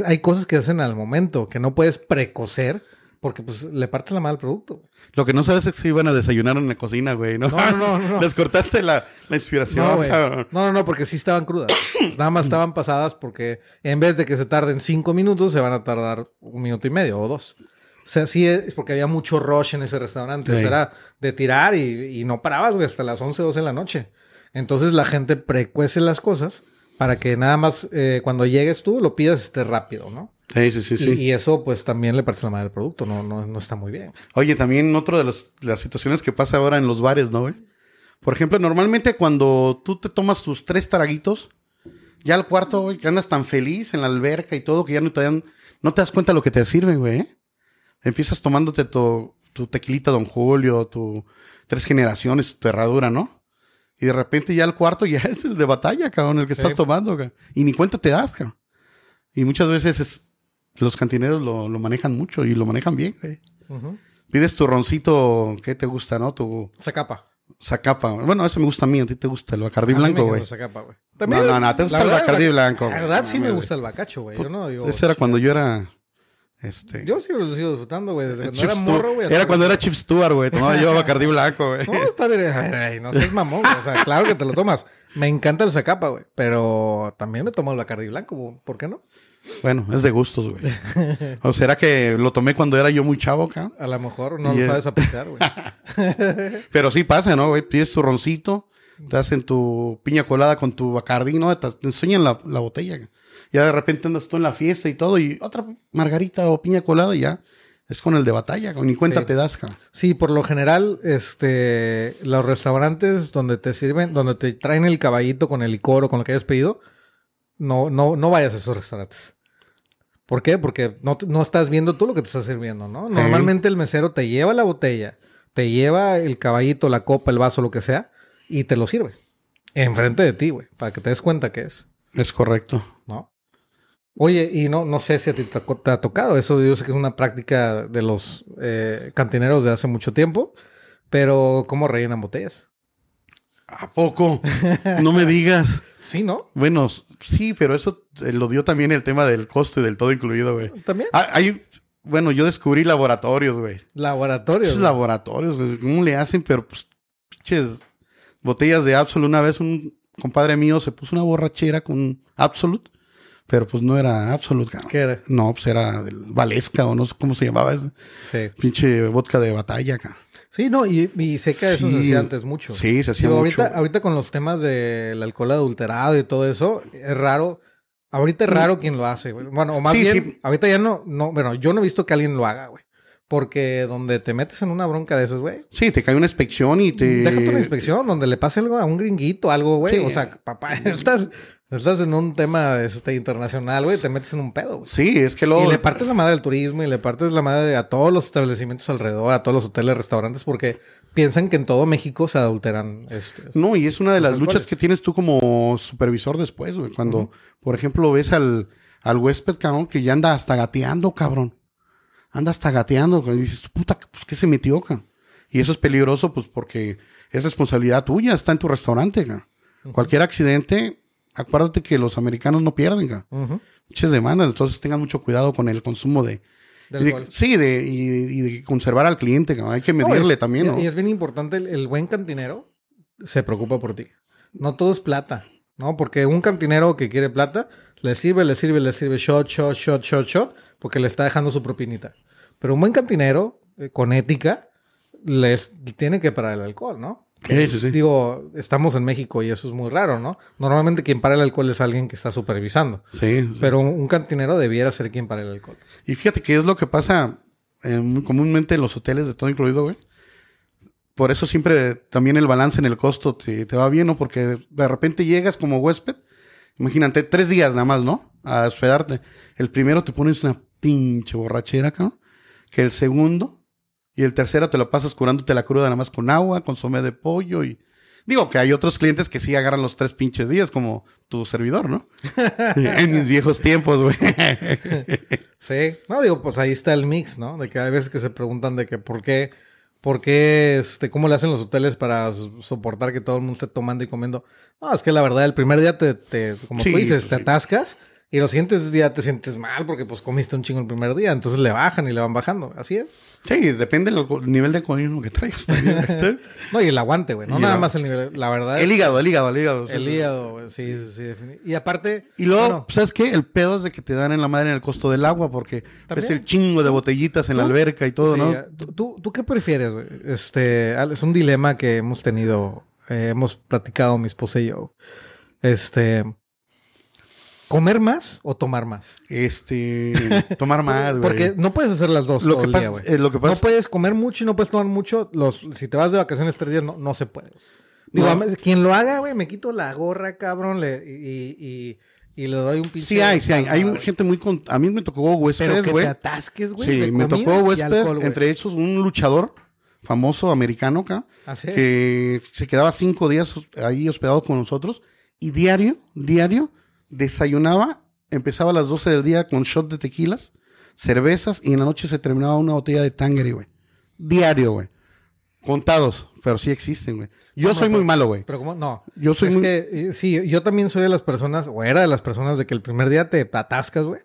Hay cosas que hacen al momento que no puedes precocer porque pues le partes la mano al producto. Lo que no sabes es que iban a desayunar en la cocina, güey, ¿no? No, no, no, no. <laughs> Les cortaste la, la inspiración, No, güey. no, no, no, porque sí estaban crudas. <coughs> Nada más estaban pasadas porque en vez de que se tarden cinco minutos, se van a tardar un minuto y medio o dos. O sea, sí es porque había mucho rush en ese restaurante. O sea, era de tirar y, y no parabas, güey, hasta las 11, 12 de la noche. Entonces la gente precuece las cosas para que nada más eh, cuando llegues tú lo pidas esté rápido, ¿no? Sí, sí, sí, sí. Y, y eso pues también le parece la madre al producto, no, no, no está muy bien. Oye, también otro de los- las situaciones que pasa ahora en los bares, ¿no, güey? Por ejemplo, normalmente cuando tú te tomas tus tres taraguitos, ya al cuarto, güey, que andas tan feliz en la alberca y todo, que ya no te dan, no te das cuenta lo que te sirven, güey. ¿eh? Empiezas tomándote tu tu tequilita Don Julio, tu tres generaciones, tu herradura, ¿no? Y de repente ya el cuarto ya <laughs> es el de batalla, cabrón, el que Sí. estás tomando, ca- y ni cuenta te das, cabrón. Y muchas veces es- los cantineros lo, lo manejan mucho y lo manejan bien, güey. Pides tu roncito, ¿qué te gusta, no? Tu Zacapa. Zacapa. Bueno, ese me gusta a mí, a ti te gusta el me blanco, güey. No, no, no, te gusta el la- blanco. La verdad sí me gusta el bacacho, güey. Yo no digo... Ese era cuando yo era. Este. Yo sí lo sigo disfrutando, güey. Desde cuando era morro, güey. Era hasta- cuando era Chief Stewart, güey. Tomaba <laughs> yo Bacardi blanco, güey. No, está bien. A ver, ay, no seas mamón. O sea, claro que te lo tomas. Me encanta el Zacapa, güey. Pero también me tomo el Bacardi blanco. ¿Por qué no? Bueno, es de gustos, güey. ¿O será que lo tomé cuando era yo muy chavo, acá? A lo mejor no Y lo el- sabes apreciar, güey. <laughs> Pero sí pasa, ¿no, güey? Pides tu roncito, te hacen tu piña colada con tu Bacardi, ¿no? Te, te enseñan la, la botella. Ya de repente andas tú en la fiesta y todo, y otra margarita o piña colada, y ya. Es con el de batalla, güey. ni cuenta Sí. te das. Sí, por lo general, este, los restaurantes donde te sirven, donde te traen el caballito con el licor o con lo que hayas pedido, no, no, no vayas a esos restaurantes. ¿Por qué? Porque no, no estás viendo tú lo que te estás sirviendo, ¿no? Normalmente el mesero te lleva la botella, te lleva el caballito, la copa, el vaso, lo que sea, y te lo sirve. Enfrente de ti, güey, para que te des cuenta que es, Es correcto. ¿no? Oye, y no, no sé si a ti te, te ha tocado, eso yo sé que es una práctica de los eh, cantineros de hace mucho tiempo, pero ¿cómo rellenan botellas? ¿A poco? No me digas. <laughs> Sí, ¿no? Bueno, sí, pero eso eh, lo dio también el tema del costo y del todo incluido, güey. También. Ah, Hay, bueno, yo descubrí laboratorios, güey. Laboratorios. Laboratorios, güey, ¿cómo le hacen? Pero, pues, pinches botellas de Absolut. Una vez un compadre mío se puso una borrachera con Absolut, pero pues no era Absolut. ¿Qué era? No, pues era del Valesca o no sé cómo se llamaba ese Sí. pinche vodka de batalla, cabrón. Sí, no, y, y sé que eso se hacía antes mucho. Sí, se hacía Digo, mucho. Ahorita, ahorita con los temas del alcohol adulterado y todo eso, es raro. Ahorita es raro quien lo hace, güey. Bueno, o más Sí, bien, sí. ahorita ya no, no, bueno, yo no he visto que alguien lo haga, güey. Porque donde te metes en una bronca de esas, güey. Sí, te cae una inspección y te... Déjate una inspección donde le pase algo a un gringuito, algo, güey. Sí. O sea, papá, <laughs> estás, estás en un tema este, internacional, güey, te metes en un pedo. Sí, es que luego... Y le partes la madre al turismo y le partes la madre a todos los establecimientos alrededor, a todos los hoteles, restaurantes, porque piensan que en todo México se adulteran. Este, No, y es una de las luchas que tienes tú como supervisor después, güey. Cuando, por ejemplo, ves al, al huésped, cabrón, que ya anda hasta gateando, cabrón. Anda hasta gateando, y dices, puta, pues, ¿qué se metió, cabrón? Y eso es peligroso, pues, porque es responsabilidad tuya, está en tu restaurante, cabrón. Cualquier accidente, acuérdate que los americanos no pierden, cabrón. Ujú. Muchas demandas, entonces tengan mucho cuidado con el consumo de... De- sí, de, y, y de conservar al cliente, cabrón. Hay que medirle No, es- también, ¿no? Y es bien importante, el, el buen cantinero se preocupa por ti. No todo es plata, ¿no? Porque un cantinero que quiere plata, le sirve, le sirve, le sirve shot, shot, shot, shot, shot, porque le está dejando su propinita. Pero un buen cantinero, eh, con ética, les tiene que parar el alcohol, ¿no? Sí, sí, sí. Digo, estamos en México y eso es muy raro, ¿no? Normalmente quien para el alcohol es alguien que está supervisando. Sí, sí. Pero un, un cantinero debiera ser quien para el alcohol. Y fíjate que es lo que pasa eh, muy comúnmente en los hoteles de todo incluido, güey. Por eso siempre también el balance en el costo te, te va bien, ¿no? Porque de repente llegas como huésped, imagínate, tres días nada más, ¿no? A hospedarte. El primero te pones una pinche borrachera, cabrón. Que el segundo y el tercero te lo pasas curándote la cruda nada más con agua, consomé de pollo y... Digo que hay otros clientes que sí agarran los tres pinches días, como tu servidor, ¿no? <laughs> <laughs> en mis viejos tiempos, güey. <laughs> Sí, no digo, pues ahí está el mix, ¿no? De que hay veces que se preguntan de que por qué, por qué, este, cómo le hacen los hoteles para so- soportar que todo el mundo esté tomando y comiendo. No, es que la verdad, el primer día te, te como Sí, tú dices, pues te sí. Y los siguientes días te sientes mal porque pues comiste un chingo el primer día, entonces le bajan y le van bajando. Así es. Sí, depende del nivel de alcoholismo que traigas también. <laughs> No, y el aguante, güey, no Y nada el- más el nivel, la verdad. el hígado, el hígado, el hígado. el sí, hígado, güey, sí, sí, sí, Y aparte. Y luego, bueno, ¿sabes qué? El pedo es de que te dan en la madre en el costo del agua porque ves También. el chingo de botellitas en la alberca y todo, ¿no? ¿Tú, tú, tú qué prefieres, güey? Este, es un dilema que hemos tenido, eh, hemos platicado mi esposa y yo. Este, ¿comer más o tomar más? Este, <laughs> tomar más, güey. Porque no puedes hacer las dos lo todo que el pasa, día, güey. eh, lo que No puedes comer mucho y no puedes tomar mucho. Los, si te vas de vacaciones tres días, no, no se puede. Digo, No. mí- quien lo haga, güey, me quito la gorra, cabrón, le- y, y- y le doy un pinche. Sí hay, sí hay. Hay güey. gente muy... con- A mí me tocó Pero huéspedes, que güey. te atasques, güey. Sí, me tocó güey. entre ellos un luchador famoso americano acá, ¿Ah, sí? que se quedaba cinco días ahí hospedado con nosotros y diario, diario, desayunaba, empezaba a las 12 del día con shot de tequilas, cervezas y en la noche se terminaba una botella de tangre, güey. Diario, güey. Contados, pero sí existen, güey. Yo No, soy no, muy malo, güey. Pero como, no. Yo soy es muy... que, sí, yo también soy de las personas, o era de las personas de que el primer día te atascas, güey.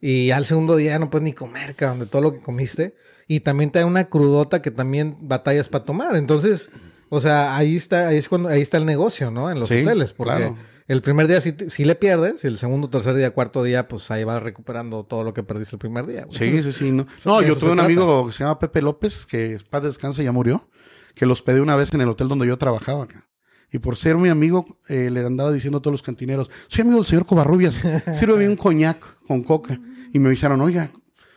Y al segundo día no puedes ni comer, cabrón, de todo lo que comiste. Y también te da una crudota que también batallas para tomar. Entonces, o sea, ahí está, ahí es cuando, ahí está el negocio, ¿no? En los Sí, hoteles. Porque claro. El primer día sí, le pierdes, y el segundo, tercer día, cuarto día, pues ahí vas recuperando todo lo que perdiste el primer día, güey. Sí, sí, sí. No, <laughs> no yo tuve un trata. amigo que se llama Pepe López, que paz descanse, ya murió, que los pedí una vez en el hotel donde yo trabajaba acá. Y por ser mi amigo, eh, le andaba diciendo a todos los cantineros, soy amigo del señor Covarrubias, <laughs> sírveme un coñac con coca. Y me avisaron, oiga,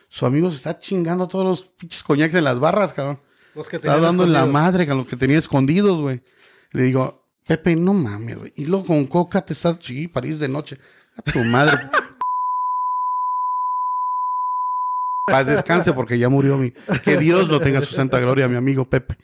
su amigo se está chingando todos los pinches coñacs en las barras, cabrón. Los que Está tenían dando en la madre con los que tenía escondidos, güey. Le digo, Pepe, no mames, güey. Y luego con coca te estás, sí, París de noche. A tu madre. <laughs> Paz descanse porque ya murió mi. Que Dios lo tenga en su santa gloria, mi amigo Pepe.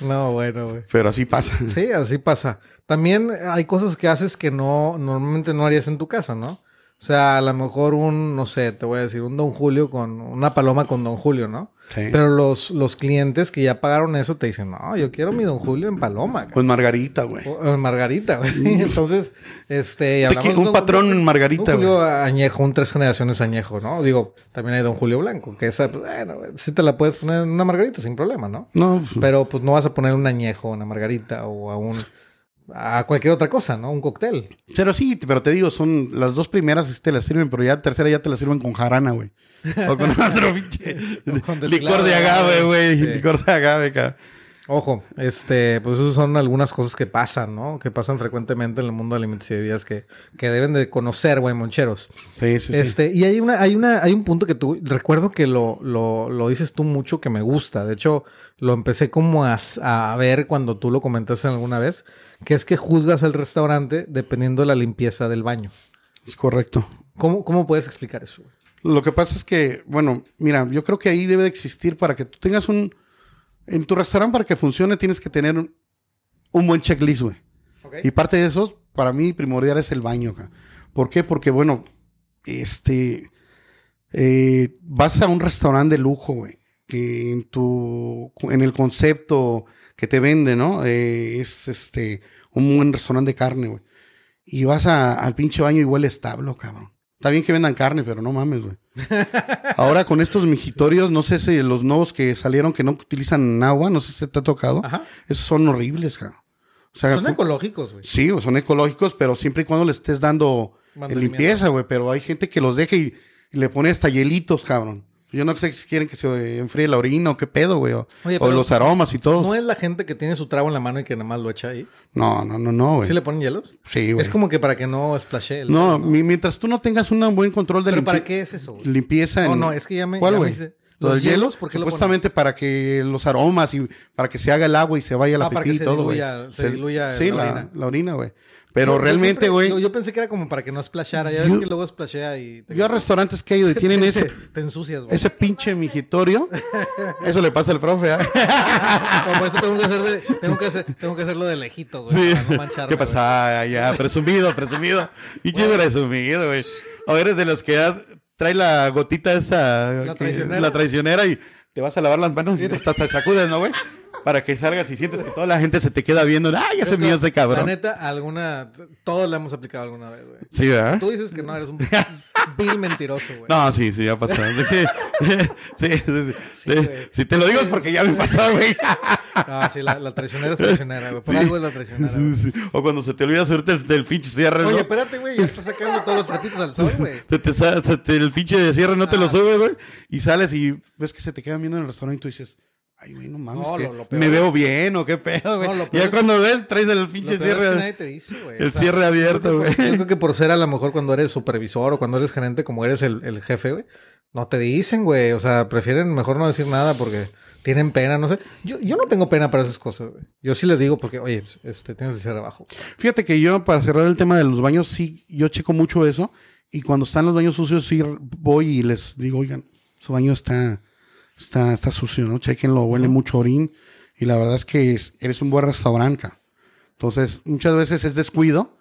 No, bueno, güey. Pero así pasa. Sí, así pasa. También hay cosas que haces que no, normalmente no harías en tu casa, ¿no? O sea, a lo mejor un, no sé, te voy a decir, un Don Julio con, una paloma con Don Julio, ¿no? Sí. Pero los, los clientes que ya pagaron eso te dicen, no, yo quiero mi Don Julio en paloma. cabrón". Pues Margarita, güey. O en Margarita, güey. <laughs> Entonces, este... hablamos un Don patrón Julio- en Margarita, Don Julio güey. añejo, un tres generaciones añejo, ¿no? Digo, también hay Don Julio Blanco, que esa, pues, bueno, sí te la puedes poner en una Margarita sin problema, ¿no? No, Pero pues no vas a poner un añejo, una margarita o a un a cualquier otra cosa, ¿no? Un cóctel. pero sí, pero te digo, son las dos primeras te las sirven, pero ya la tercera ya te la sirven con jarana, güey. O con <laughs> otro pinche licor de agave, agave, güey. sí. Licor de agave, cabrón. Ojo, este, pues esas son algunas cosas que pasan, ¿no? Que pasan frecuentemente en el mundo de alimentos y bebidas que, que deben de conocer, güey, moncheros. Sí, sí, sí. Este, y hay una, hay una, hay un punto que tú, recuerdo que lo, lo, lo dices tú mucho que me gusta. De hecho, lo empecé como a, a ver cuando tú lo comentaste alguna vez, que es que juzgas el restaurante dependiendo de la limpieza del baño. Es correcto. ¿Cómo, cómo puedes explicar eso? güey? Lo que pasa es que, bueno, mira, yo creo que ahí debe de existir para que tú tengas un... En tu restaurante para que funcione tienes que tener un, un buen checklist, güey. Y parte de eso, para mí, primordial es el baño acá. ¿Por qué? Porque, bueno, este... eh, vas a un restaurante de lujo, güey. Que en tu... En el concepto que te vende, ¿no? Eh, es, este... Un buen restaurante de carne, güey. Y vas a- al pinche baño y huele establo, cabrón. Está bien que vendan carne, pero no mames, güey. Ahora con estos mijitorios, no sé si los nuevos que salieron que no utilizan agua, no sé si te ha tocado. Ajá. Esos son horribles, cabrón. O sea, Son tú- ecológicos, güey. sí, son ecológicos, pero siempre y cuando le estés dando limpieza, güey. Pero hay gente que los deja y, y le pone hasta hielitos, cabrón. Yo no sé si quieren que se enfríe la orina o qué pedo, güey. O, Oye, o pero- los aromas y todo. ¿No es la gente que tiene su trago en la mano y que nada más lo echa ahí? No, no, no, no, güey. ¿Sí le ponen hielos? Sí, güey. Es como que para que no splashee el No, mi- mientras tú no tengas un buen control de ¿Pero para qué es eso? güey? limpieza. No, en- no, es que ya me... ¿Cuál, güey? hice- Lo del hielo, ¿por supuestamente para que los aromas y para que se haga el agua y se vaya la Ah, pipí y todo, güey. se diluya Sí, la orina. la orina, güey. Pero Yo- yo realmente, güey, Yo, yo, yo pensé que era como para que no splashara. Ya ves Yo- que luego splashea y... te- a restaurantes que he ido y tienen ese, <laughs> Te ensucias, güey. ese pinche mijitorio, eso le pasa al profe, ¿ah? <laughs> Como eso tengo que hacer de, tengo que hacer, tengo que hacerlo de lejitos, güey, Sí. para no mancharme. ¿Qué pasa? Ah, ya, presumido, presumido. Y yo presumido, güey. O eres de los que ya trae la gotita esa, La que- traicionera. la traicionera y te vas a lavar las manos y hasta te sacudes, ¿no, güey? <laughs> Para que salgas y sientes que toda la gente se te queda viendo. ¡Ay, ese Creo mío ese La cabrón! neta, alguna... Todos la hemos aplicado alguna vez, güey. Sí, ¿verdad? Tú dices que no, eres un <laughs> vil mentiroso, güey. No, sí, sí, ya pasó. <laughs> sí, sí, sí, sí. güey. Si te lo digo es porque ya me pasó, güey. <laughs> Ah, sí, la, la traicionera es traicionera, güey. Por algo es la traicionera. O cuando se te olvida subirte el, el pinche cierre, Oye, ¿no? espérate, güey, ya estás sacando todos los trapitos al sol, güey. Se te, se te- el pinche de cierre no te lo Ah. sube, güey. Y sales y ves que se te quedan viendo en el restaurante y tú dices, Ay, güey, no mames, No, que lo- lo peor me es- veo bien o qué pedo, güey. No, lo peor ya es- cuando ves, traes el Lo pinche es que cierre. nadie te dice, güey. el cierre abierto, güey. creo que- Yo creo que por ser a lo mejor cuando eres supervisor o cuando eres gerente, como eres el, el jefe, güey, no te dicen, güey. O sea, prefieren mejor no decir nada porque tienen pena, no sé. Yo, yo no tengo pena para esas cosas, güey. Yo sí les digo porque, oye, este, tienes el cierre abajo. Fíjate que yo, para cerrar el tema de los baños, sí, yo checo mucho eso. Y cuando están los baños sucios, sí voy y les digo, oigan, su baño está, está, está sucio, ¿no? Chequenlo, huele mucho orín. Y la verdad es que es- eres un buen restaurante. Entonces, muchas veces es descuido.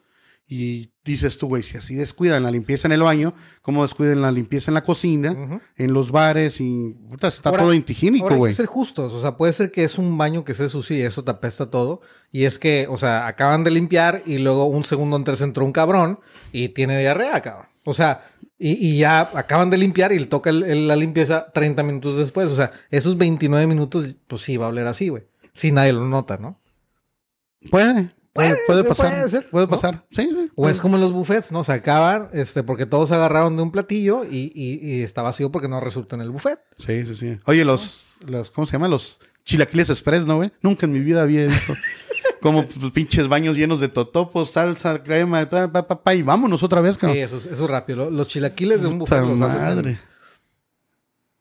Y dices tú, güey, si así descuidan la limpieza en el baño, ¿cómo descuidan la limpieza en la cocina, en los bares? Y puta, está Ahora- todo antihigiénico, güey. que ser justos. O sea, puede ser que es un baño que esté sucio y eso te apesta todo. Y es que, o sea, acaban de limpiar y luego un segundo antes entró un cabrón y tiene diarrea, cabrón. O sea, y, y ya acaban de limpiar y le toca el- el- la limpieza 30 minutos después. O sea, esos 29 minutos, pues sí, va a oler así, güey. Si nadie lo nota, ¿no? Puede, puede, puede puede pasar. ser, puede ¿no? pasar. Sí, sí. O es como en los buffets, ¿no? Se acaban, este, porque todos agarraron de un platillo y, y- y está vacío porque no resulta en el buffet. Sí, sí, sí. Oye, los, los ¿cómo se llama? Los chilaquiles express, ¿no, güey? Nunca en mi vida había visto <laughs> como pues, pinches baños llenos de totopos, salsa, crema, pa, pa, pa, y vámonos otra vez, Sí, cabrón. eso, es- eso es rápido. Lo- Los chilaquiles de un buffet los haces madre.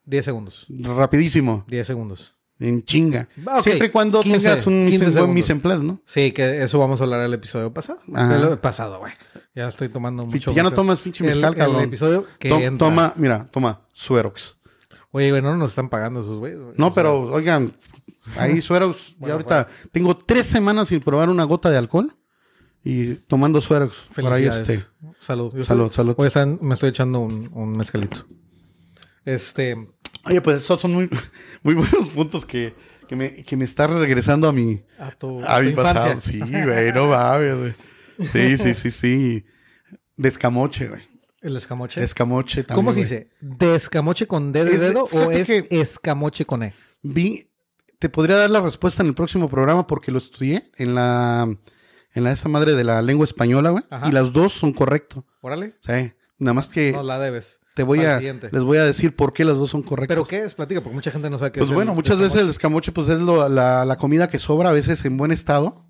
10 segundos. Rapidísimo, 10 segundos. en chinga. Ah. Siempre y cuando 15, tengas un 15 mise, buen mise en place, ¿no? Sí, que eso vamos a hablar el episodio pasado. Ajá. El pasado, güey. Ya estoy tomando mucho. ya no tomas pinche mezcal, el, cabrón. episodio que To- entra. toma, mira, toma, Suerox. Oye, güey, no nos están pagando esos güeyes. güey. No, O sea, pero, oigan, ahí <laughs> Suerox, ya Bueno, ahorita tengo tres semanas sin probar una gota de alcohol y tomando Suerox. Por ahí este. Salud. Yo Salud, estoy- salud. Hoy están, me estoy echando un, un mezcalito. Este. Oye, pues esos son muy, <laughs> muy buenos puntos que, que, me, que me está regresando a mi, A tu, a mi pasado. Sí, güey, no mames, güey. Sí, sí, sí, sí. <laughs> De escamoche, güey. El escamoche. Escamoche también. ¿Cómo se dice? ¿De escamoche con D de Es dedo o es escamoche con E? Vi, te podría dar la respuesta en el próximo programa porque lo estudié en la, en la esta madre de la lengua española, güey. Y las dos son correctos. Órale. Sí. Nada más que No la debes. te voy a, les voy a decir por qué las dos son correctas. ¿Pero qué es? Platica, porque mucha gente no sabe qué Pues es. bueno, el muchas veces el escamoche pues es lo- la, la comida que sobra a veces en buen estado.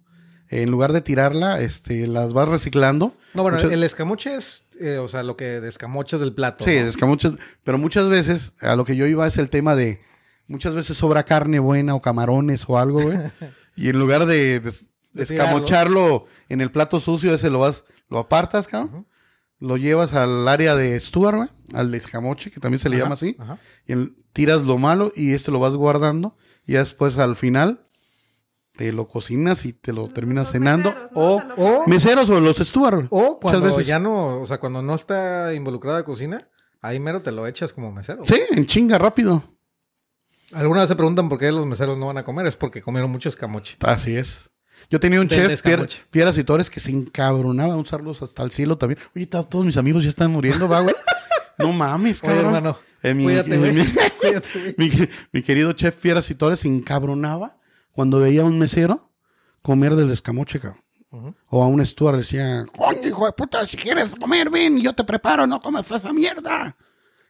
En lugar de tirarla, este, las vas reciclando. No, bueno, Muchas- el escamoche es, eh, o sea, lo que de escamoche es del plato. Sí, ¿no? escamoches. Pero muchas veces, a lo que yo iba es el tema de, muchas veces sobra carne buena o camarones o algo, güey. <laughs> y en lugar de, de- de De escamocharlo en el plato sucio, ese lo vas, lo apartas, cabrón. Lo llevas al área de Stuart, güey, al de escamoche, que también se le Ajá, llama así. ajá. Y el- tiras lo malo y este lo vas guardando. Y después al final te lo cocinas y te lo terminas Los cenando. meseros, ¿no? O O meseros. o los güey. O Muchas cuando veces. ya no, o sea, cuando no está involucrada la cocina, ahí mero te lo echas como mesero. Sí, en chinga, rápido. Algunas veces se preguntan por qué los meseros no van a comer. Es porque comieron mucho escamoche. Así es. Yo tenía un Del chef, Pier-. Pieras y Torres, que se encabronaba a usarlos hasta el cielo también. Oye, todos mis amigos ya están muriendo, va, güey. <laughs> No mames, Oye, cabrón. hermano, Eh, mi, cuídate, mi- <laughs> mi querido chef Fieras y Torres se encabronaba cuando veía a un mesero comer del escamoche, cabrón. O a un Stuart le decía, coño, hijo de puta, si quieres comer, ven, yo te preparo, no comas esa mierda.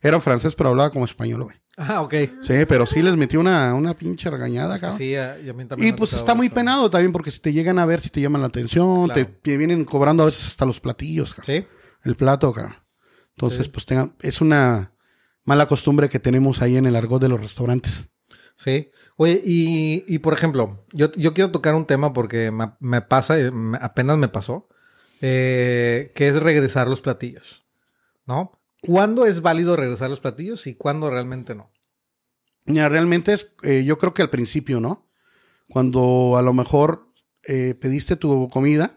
Era francés, pero hablaba como español, güey. Ah, ok. Sí, pero sí les metió una, una pinche regañada, cabrón. Sí, a- y a mí también Y pues está muy eso. penado también porque si te llegan a ver, si te llaman la atención, Claro. te, te vienen cobrando a veces hasta los platillos, cabrón. Sí. el plato, cabrón. Entonces, Sí. pues tengan, es una mala costumbre que tenemos ahí en el argot de los restaurantes. Sí. Oye, y, y por ejemplo, yo, yo quiero tocar un tema porque me, pasa, eh, me- apenas me pasó, eh, que es regresar los platillos, ¿no? ¿Cuándo es válido regresar los platillos y cuándo realmente no? Realmente es, eh, yo creo que al principio, ¿no? Cuando a lo mejor pediste tu comida,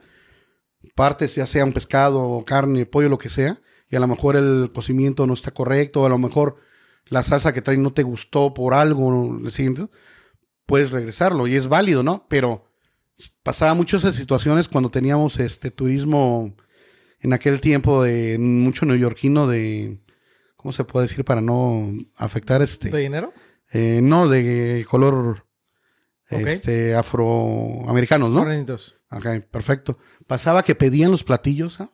partes, ya sea un pescado, carne, pollo, lo que sea, y a lo mejor el cocimiento no está correcto, a lo mejor la salsa que trae no te gustó por algo. ¿Sí? puedes regresarlo y es válido, ¿no? Pero pasaba mucho esas situaciones cuando teníamos este turismo en aquel tiempo de mucho neoyorquino de, ¿cómo se puede decir para no afectar este? ¿De dinero? Eh, no, de color este, afroamericanos, ¿no? Morenitos. Ok, perfecto. Pasaba que pedían los platillos, ¿ah?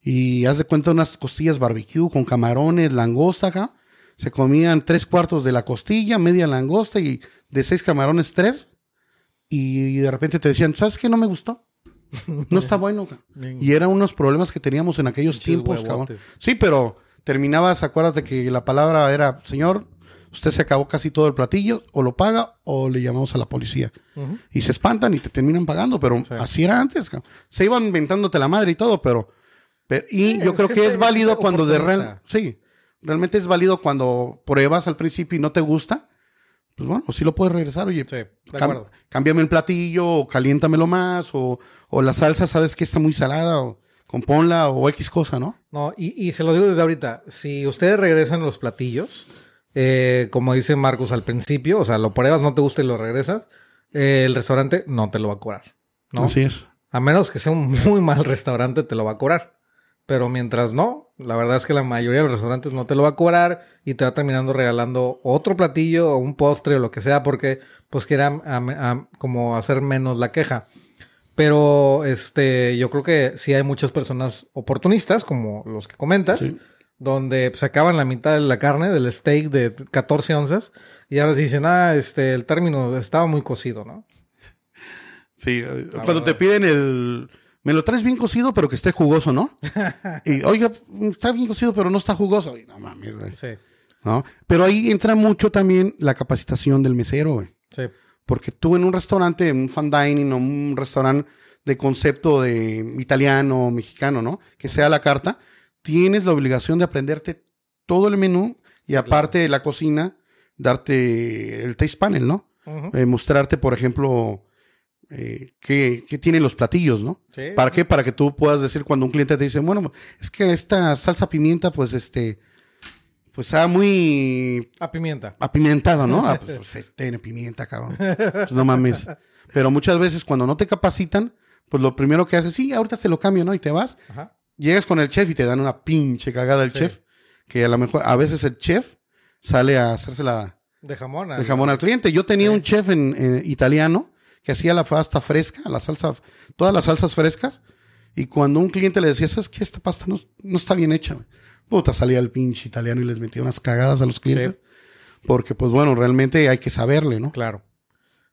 Y haz de cuenta unas costillas barbecue con camarones, langosta, acá. Se comían tres cuartos de la costilla, media langosta y de seis camarones tres. Y de repente te decían, ¿sabes qué? No me gustó. No está bueno. ca-". <laughs> Y eran unos problemas que teníamos en aquellos tiempos, cabrón. Sí, pero terminabas, acuérdate que la palabra era, señor, usted se acabó casi todo el platillo, o lo paga o le llamamos a la policía. Y se espantan y te terminan pagando, pero Sí. así era antes. cabrón. Se iban inventándote la madre y todo, pero... pero- y Sí, yo creo que es válido cuando de real... Sí, realmente es válido cuando pruebas al principio y no te gusta. Pues bueno, sí lo puedes regresar, oye. Sí, de cámbiame el platillo, o caliéntamelo más, o, o la salsa, sabes que está muy salada, o componla, o X cosa, ¿no? No, y, y se lo digo desde ahorita. Si ustedes regresan los platillos, eh, como dice Marcos al principio, o sea, lo pruebas, no te gusta y lo regresas, eh, el restaurante no te lo va a cobrar. ¿no? Así es. A menos que sea un <laughs> muy mal restaurante, te lo va a cobrar. Pero mientras no, la verdad es que la mayoría de los restaurantes no te lo va a cobrar y te va terminando regalando otro platillo o un postre o lo que sea porque pues quiera a- a- como hacer menos la queja. Pero este, yo creo que sí hay muchas personas oportunistas, como los que comentas, Sí. donde se acaban la mitad de la carne del steak de 14 onzas y ahora sí dicen, ah, este, el término estaba muy cocido, ¿no? Sí, La cuando te piden el... Me lo traes bien cocido, pero que esté jugoso, ¿no? <laughs> y, oiga, está bien cocido, pero no está jugoso. No mames, güey. Sí, ¿no? Pero ahí entra mucho también la capacitación del mesero, güey. sí. Porque tú en un restaurante, en un fan dining o un restaurante de concepto de italiano o mexicano, ¿no? Que sea la carta, tienes la obligación de aprenderte todo el menú y aparte de la cocina, darte el taste panel, ¿no? Eh, mostrarte, por ejemplo, eh, qué, qué tienen los platillos, ¿no? Sí. ¿Para qué? Para que tú puedas decir cuando un cliente te dice, bueno, es que esta salsa pimienta, pues este, pues está muy A pimienta. apimentado, ¿no? <laughs> Ah, pues, pues, eh, tiene pimienta, cabrón. Pues, no mames. Pero muchas veces cuando no te capacitan, pues lo primero que haces, sí, ahorita te lo cambio, ¿no? Y te vas, Ajá. llegas con el chef y te dan una pinche cagada el Sí. chef, que a lo mejor, a veces el chef sale a hacerse la De jamón. de jamón al cliente. Yo tenía un chef en, en italiano que hacía la pasta fresca, la salsa, todas las salsas frescas. Y cuando un cliente le decía, ¿sabes qué? Esta pasta no, no está bien hecha. güey". Puta, salía el pinche italiano y les metía unas cagadas a los clientes. Porque, pues bueno, realmente hay que saberle, ¿no? Claro.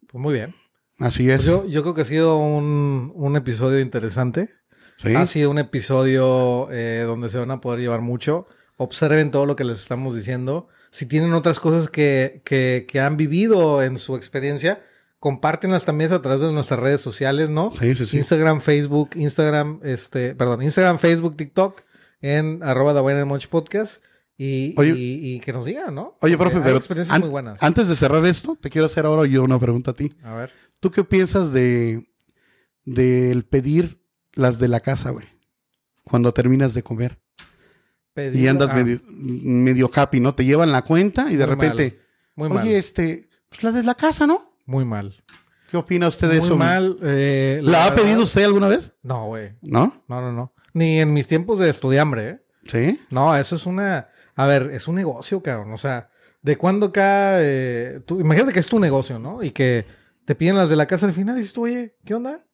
Pues muy bien. Así es. Pues yo, yo creo que ha sido un, un episodio interesante. Sí. Ha sido un episodio eh, donde se van a poder llevar mucho. Observen todo lo que les estamos diciendo. Si tienen otras cosas que, que, que han vivido en su experiencia, compártenlas también a través de nuestras redes sociales, ¿no? Sí, sí, sí. Instagram, Facebook, Instagram, este, perdón, Instagram, Facebook, TikTok, en arroba Wine and Munch Podcast. Y, Oye. y, y que nos digan, ¿no? Oye, Porque profe, pero experiencias an- muy buenas. antes de cerrar esto, te quiero hacer ahora yo una pregunta a ti. A ver. ¿Tú qué piensas de del pedir las de la casa, güey? Cuando terminas de comer. y Pedir- andas ah, medio, medio capi, ¿no? Te llevan la cuenta y de repente, Muy oye, mal. este, pues la de la casa, ¿no? Muy mal. ¿Qué opina usted de Muy eso? mal. eh, ¿La ha verdad- pedido usted alguna vez? No, güey. ¿No? No, no, no. Ni en mis tiempos de estudiambre, ¿eh? Sí. No, eso es una... A ver, es un negocio, cabrón. O sea, ¿de cuándo acá... eh, tú, imagínate que es tu negocio, ¿no? Y que te piden las de la casa al final y dices tú, oye, ¿qué onda?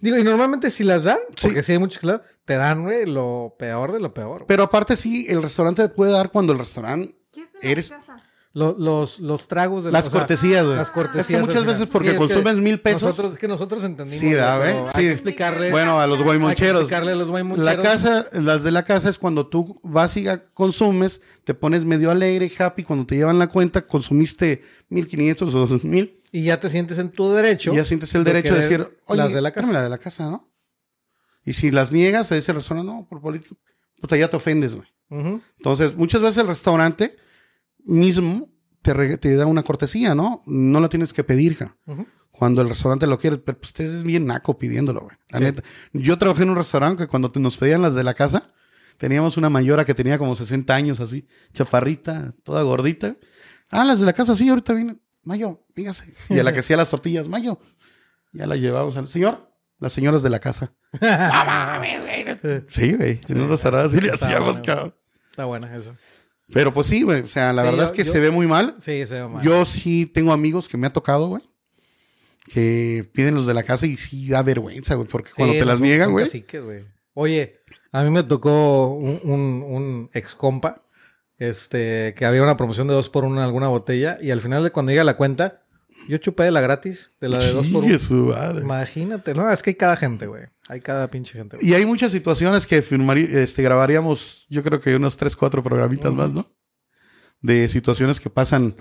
Digo, y normalmente si las dan, Sí. porque sí hay muchos que las te dan, güey, lo peor de lo peor. Pero aparte sí, el restaurante te puede dar cuando el restaurante... ¿Qué es de Eres- casa? Lo- los, los tragos de Las o cortesías, güey. Las cortesías. Es que muchas veces porque Sí, consumes mil pesos... Nosotros, es que nosotros entendimos. Sí, ¿verdad, pero güey? Hay Sí. que explicarle. Bueno, a los hay que guaymoncheros. explicarle a los guaymoncheros. La casa, las de la casa es cuando tú vas y consumes, te pones medio alegre, happy, cuando te llevan la cuenta, consumiste 1500 o 2000 Y ya te sientes en tu derecho. y ya sientes el de derecho de decir, oye, las de la casa. la de la casa, ¿no? Y si las niegas, dice el restaurante, no, por político, puta, ya te ofendes, güey. Entonces, muchas veces el restaurante mismo te, re- te da una cortesía, ¿no? No la tienes que pedir, ja. Cuando el restaurante lo quiere, pero pues, usted es bien naco pidiéndolo, güey. La Sí. neta. Yo trabajé en un restaurante que cuando te- nos pedían las de la casa, teníamos una mayora que tenía como 60 años, así, chaparrita, toda gordita. Ah, las de la casa, sí, ahorita viene. Mayo, dígase. Y a la que <laughs> hacía las tortillas, Mayo. Ya la llevamos al señor, las señoras de la casa. <laughs> Sí, güey. En un restaurante así le hacíamos, cabrón. Está buena eso. Pero pues sí, güey. O sea, la Sí, verdad yo- es que yo- se ve muy mal. Sí, se ve mal. Yo sí tengo amigos que me ha tocado, güey. Que piden los de la casa y sí da vergüenza, güey. Porque Sí, cuando te las niegan, güey. caciques, güey. Oye, a mí me tocó un, un, un ex compa este, que había una promoción de dos por uno en alguna botella y al final de cuando llega la cuenta, yo chupé de la gratis, de la de dos por uno. Imagínate, no, es que hay cada gente, güey. Hay cada pinche gente. güey. Y hay muchas situaciones que este, grabaríamos, yo creo que unos 3, 4 programitas más, ¿no? De situaciones que pasan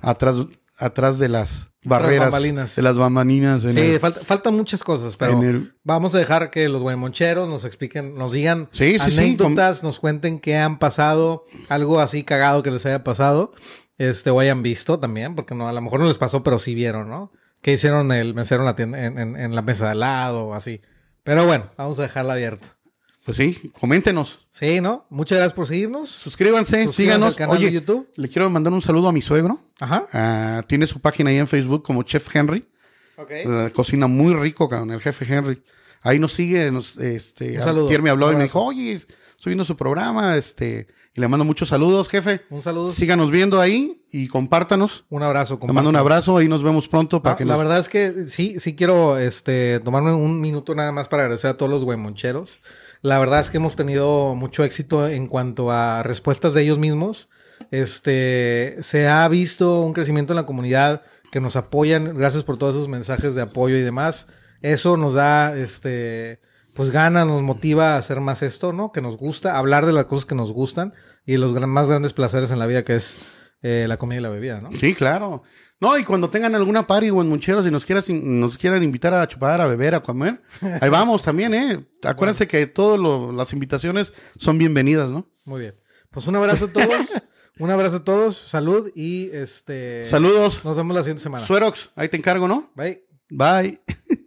atrás, atrás de las barreras, bambalinas. de las bambalinas. En Sí, el- falta- faltan muchas cosas, pero el- vamos a dejar que los guaymoncheros nos expliquen, nos digan Sí, sí, sí, anécdotas, nos cuenten qué han pasado, algo así cagado que les haya pasado, este, o hayan visto también, porque no, a lo mejor no les pasó, pero sí vieron, ¿no? Que hicieron el mesero en la tienda, en, en- en la mesa de al lado o así. Pero bueno, vamos a dejarla abierta. Pues sí, coméntenos, Sí, ¿no? Muchas gracias por seguirnos. suscríbanse, Suscríbanse síganos. al canal Oye, de YouTube. le quiero mandar un saludo a mi suegro. Ajá. Ah, tiene su página ahí en Facebook como Chef Henry. Ok. Eh, cocina muy rico, con el jefe Henry. Ahí nos sigue, nos, este, Un saludo, me habló y me dijo, oye, estoy viendo su programa, este, y le mando muchos saludos, jefe. Un saludo. Síganos viendo ahí y compártanos. Un abrazo. Le mando un abrazo, ahí nos vemos pronto para Ah, que la nos- verdad es que sí, sí quiero este, tomarme un minuto nada más para agradecer a todos los huemoncheros. La verdad es que hemos tenido mucho éxito en cuanto a respuestas de ellos mismos. Este, se ha visto un crecimiento en la comunidad que nos apoyan. Gracias por todos esos mensajes de apoyo y demás. Eso nos da, este, pues gana, nos motiva a hacer más esto, ¿no? Que nos gusta, hablar de las cosas que nos gustan y los gran- más grandes placeres en la vida que es eh, la comida y la bebida, ¿no? Sí, claro. No, y cuando tengan alguna party o en Muncheros y nos, quieras, nos quieran invitar a chupar, a beber, a comer, <laughs> ahí vamos también, ¿eh? Acuérdense que todas las invitaciones son bienvenidas, ¿no? Muy bien. Pues un abrazo a todos. <laughs> un abrazo a todos. Salud y este. Saludos. Nos vemos la siguiente semana. Suerox, ahí te encargo, ¿no? Bye. Bye. <laughs>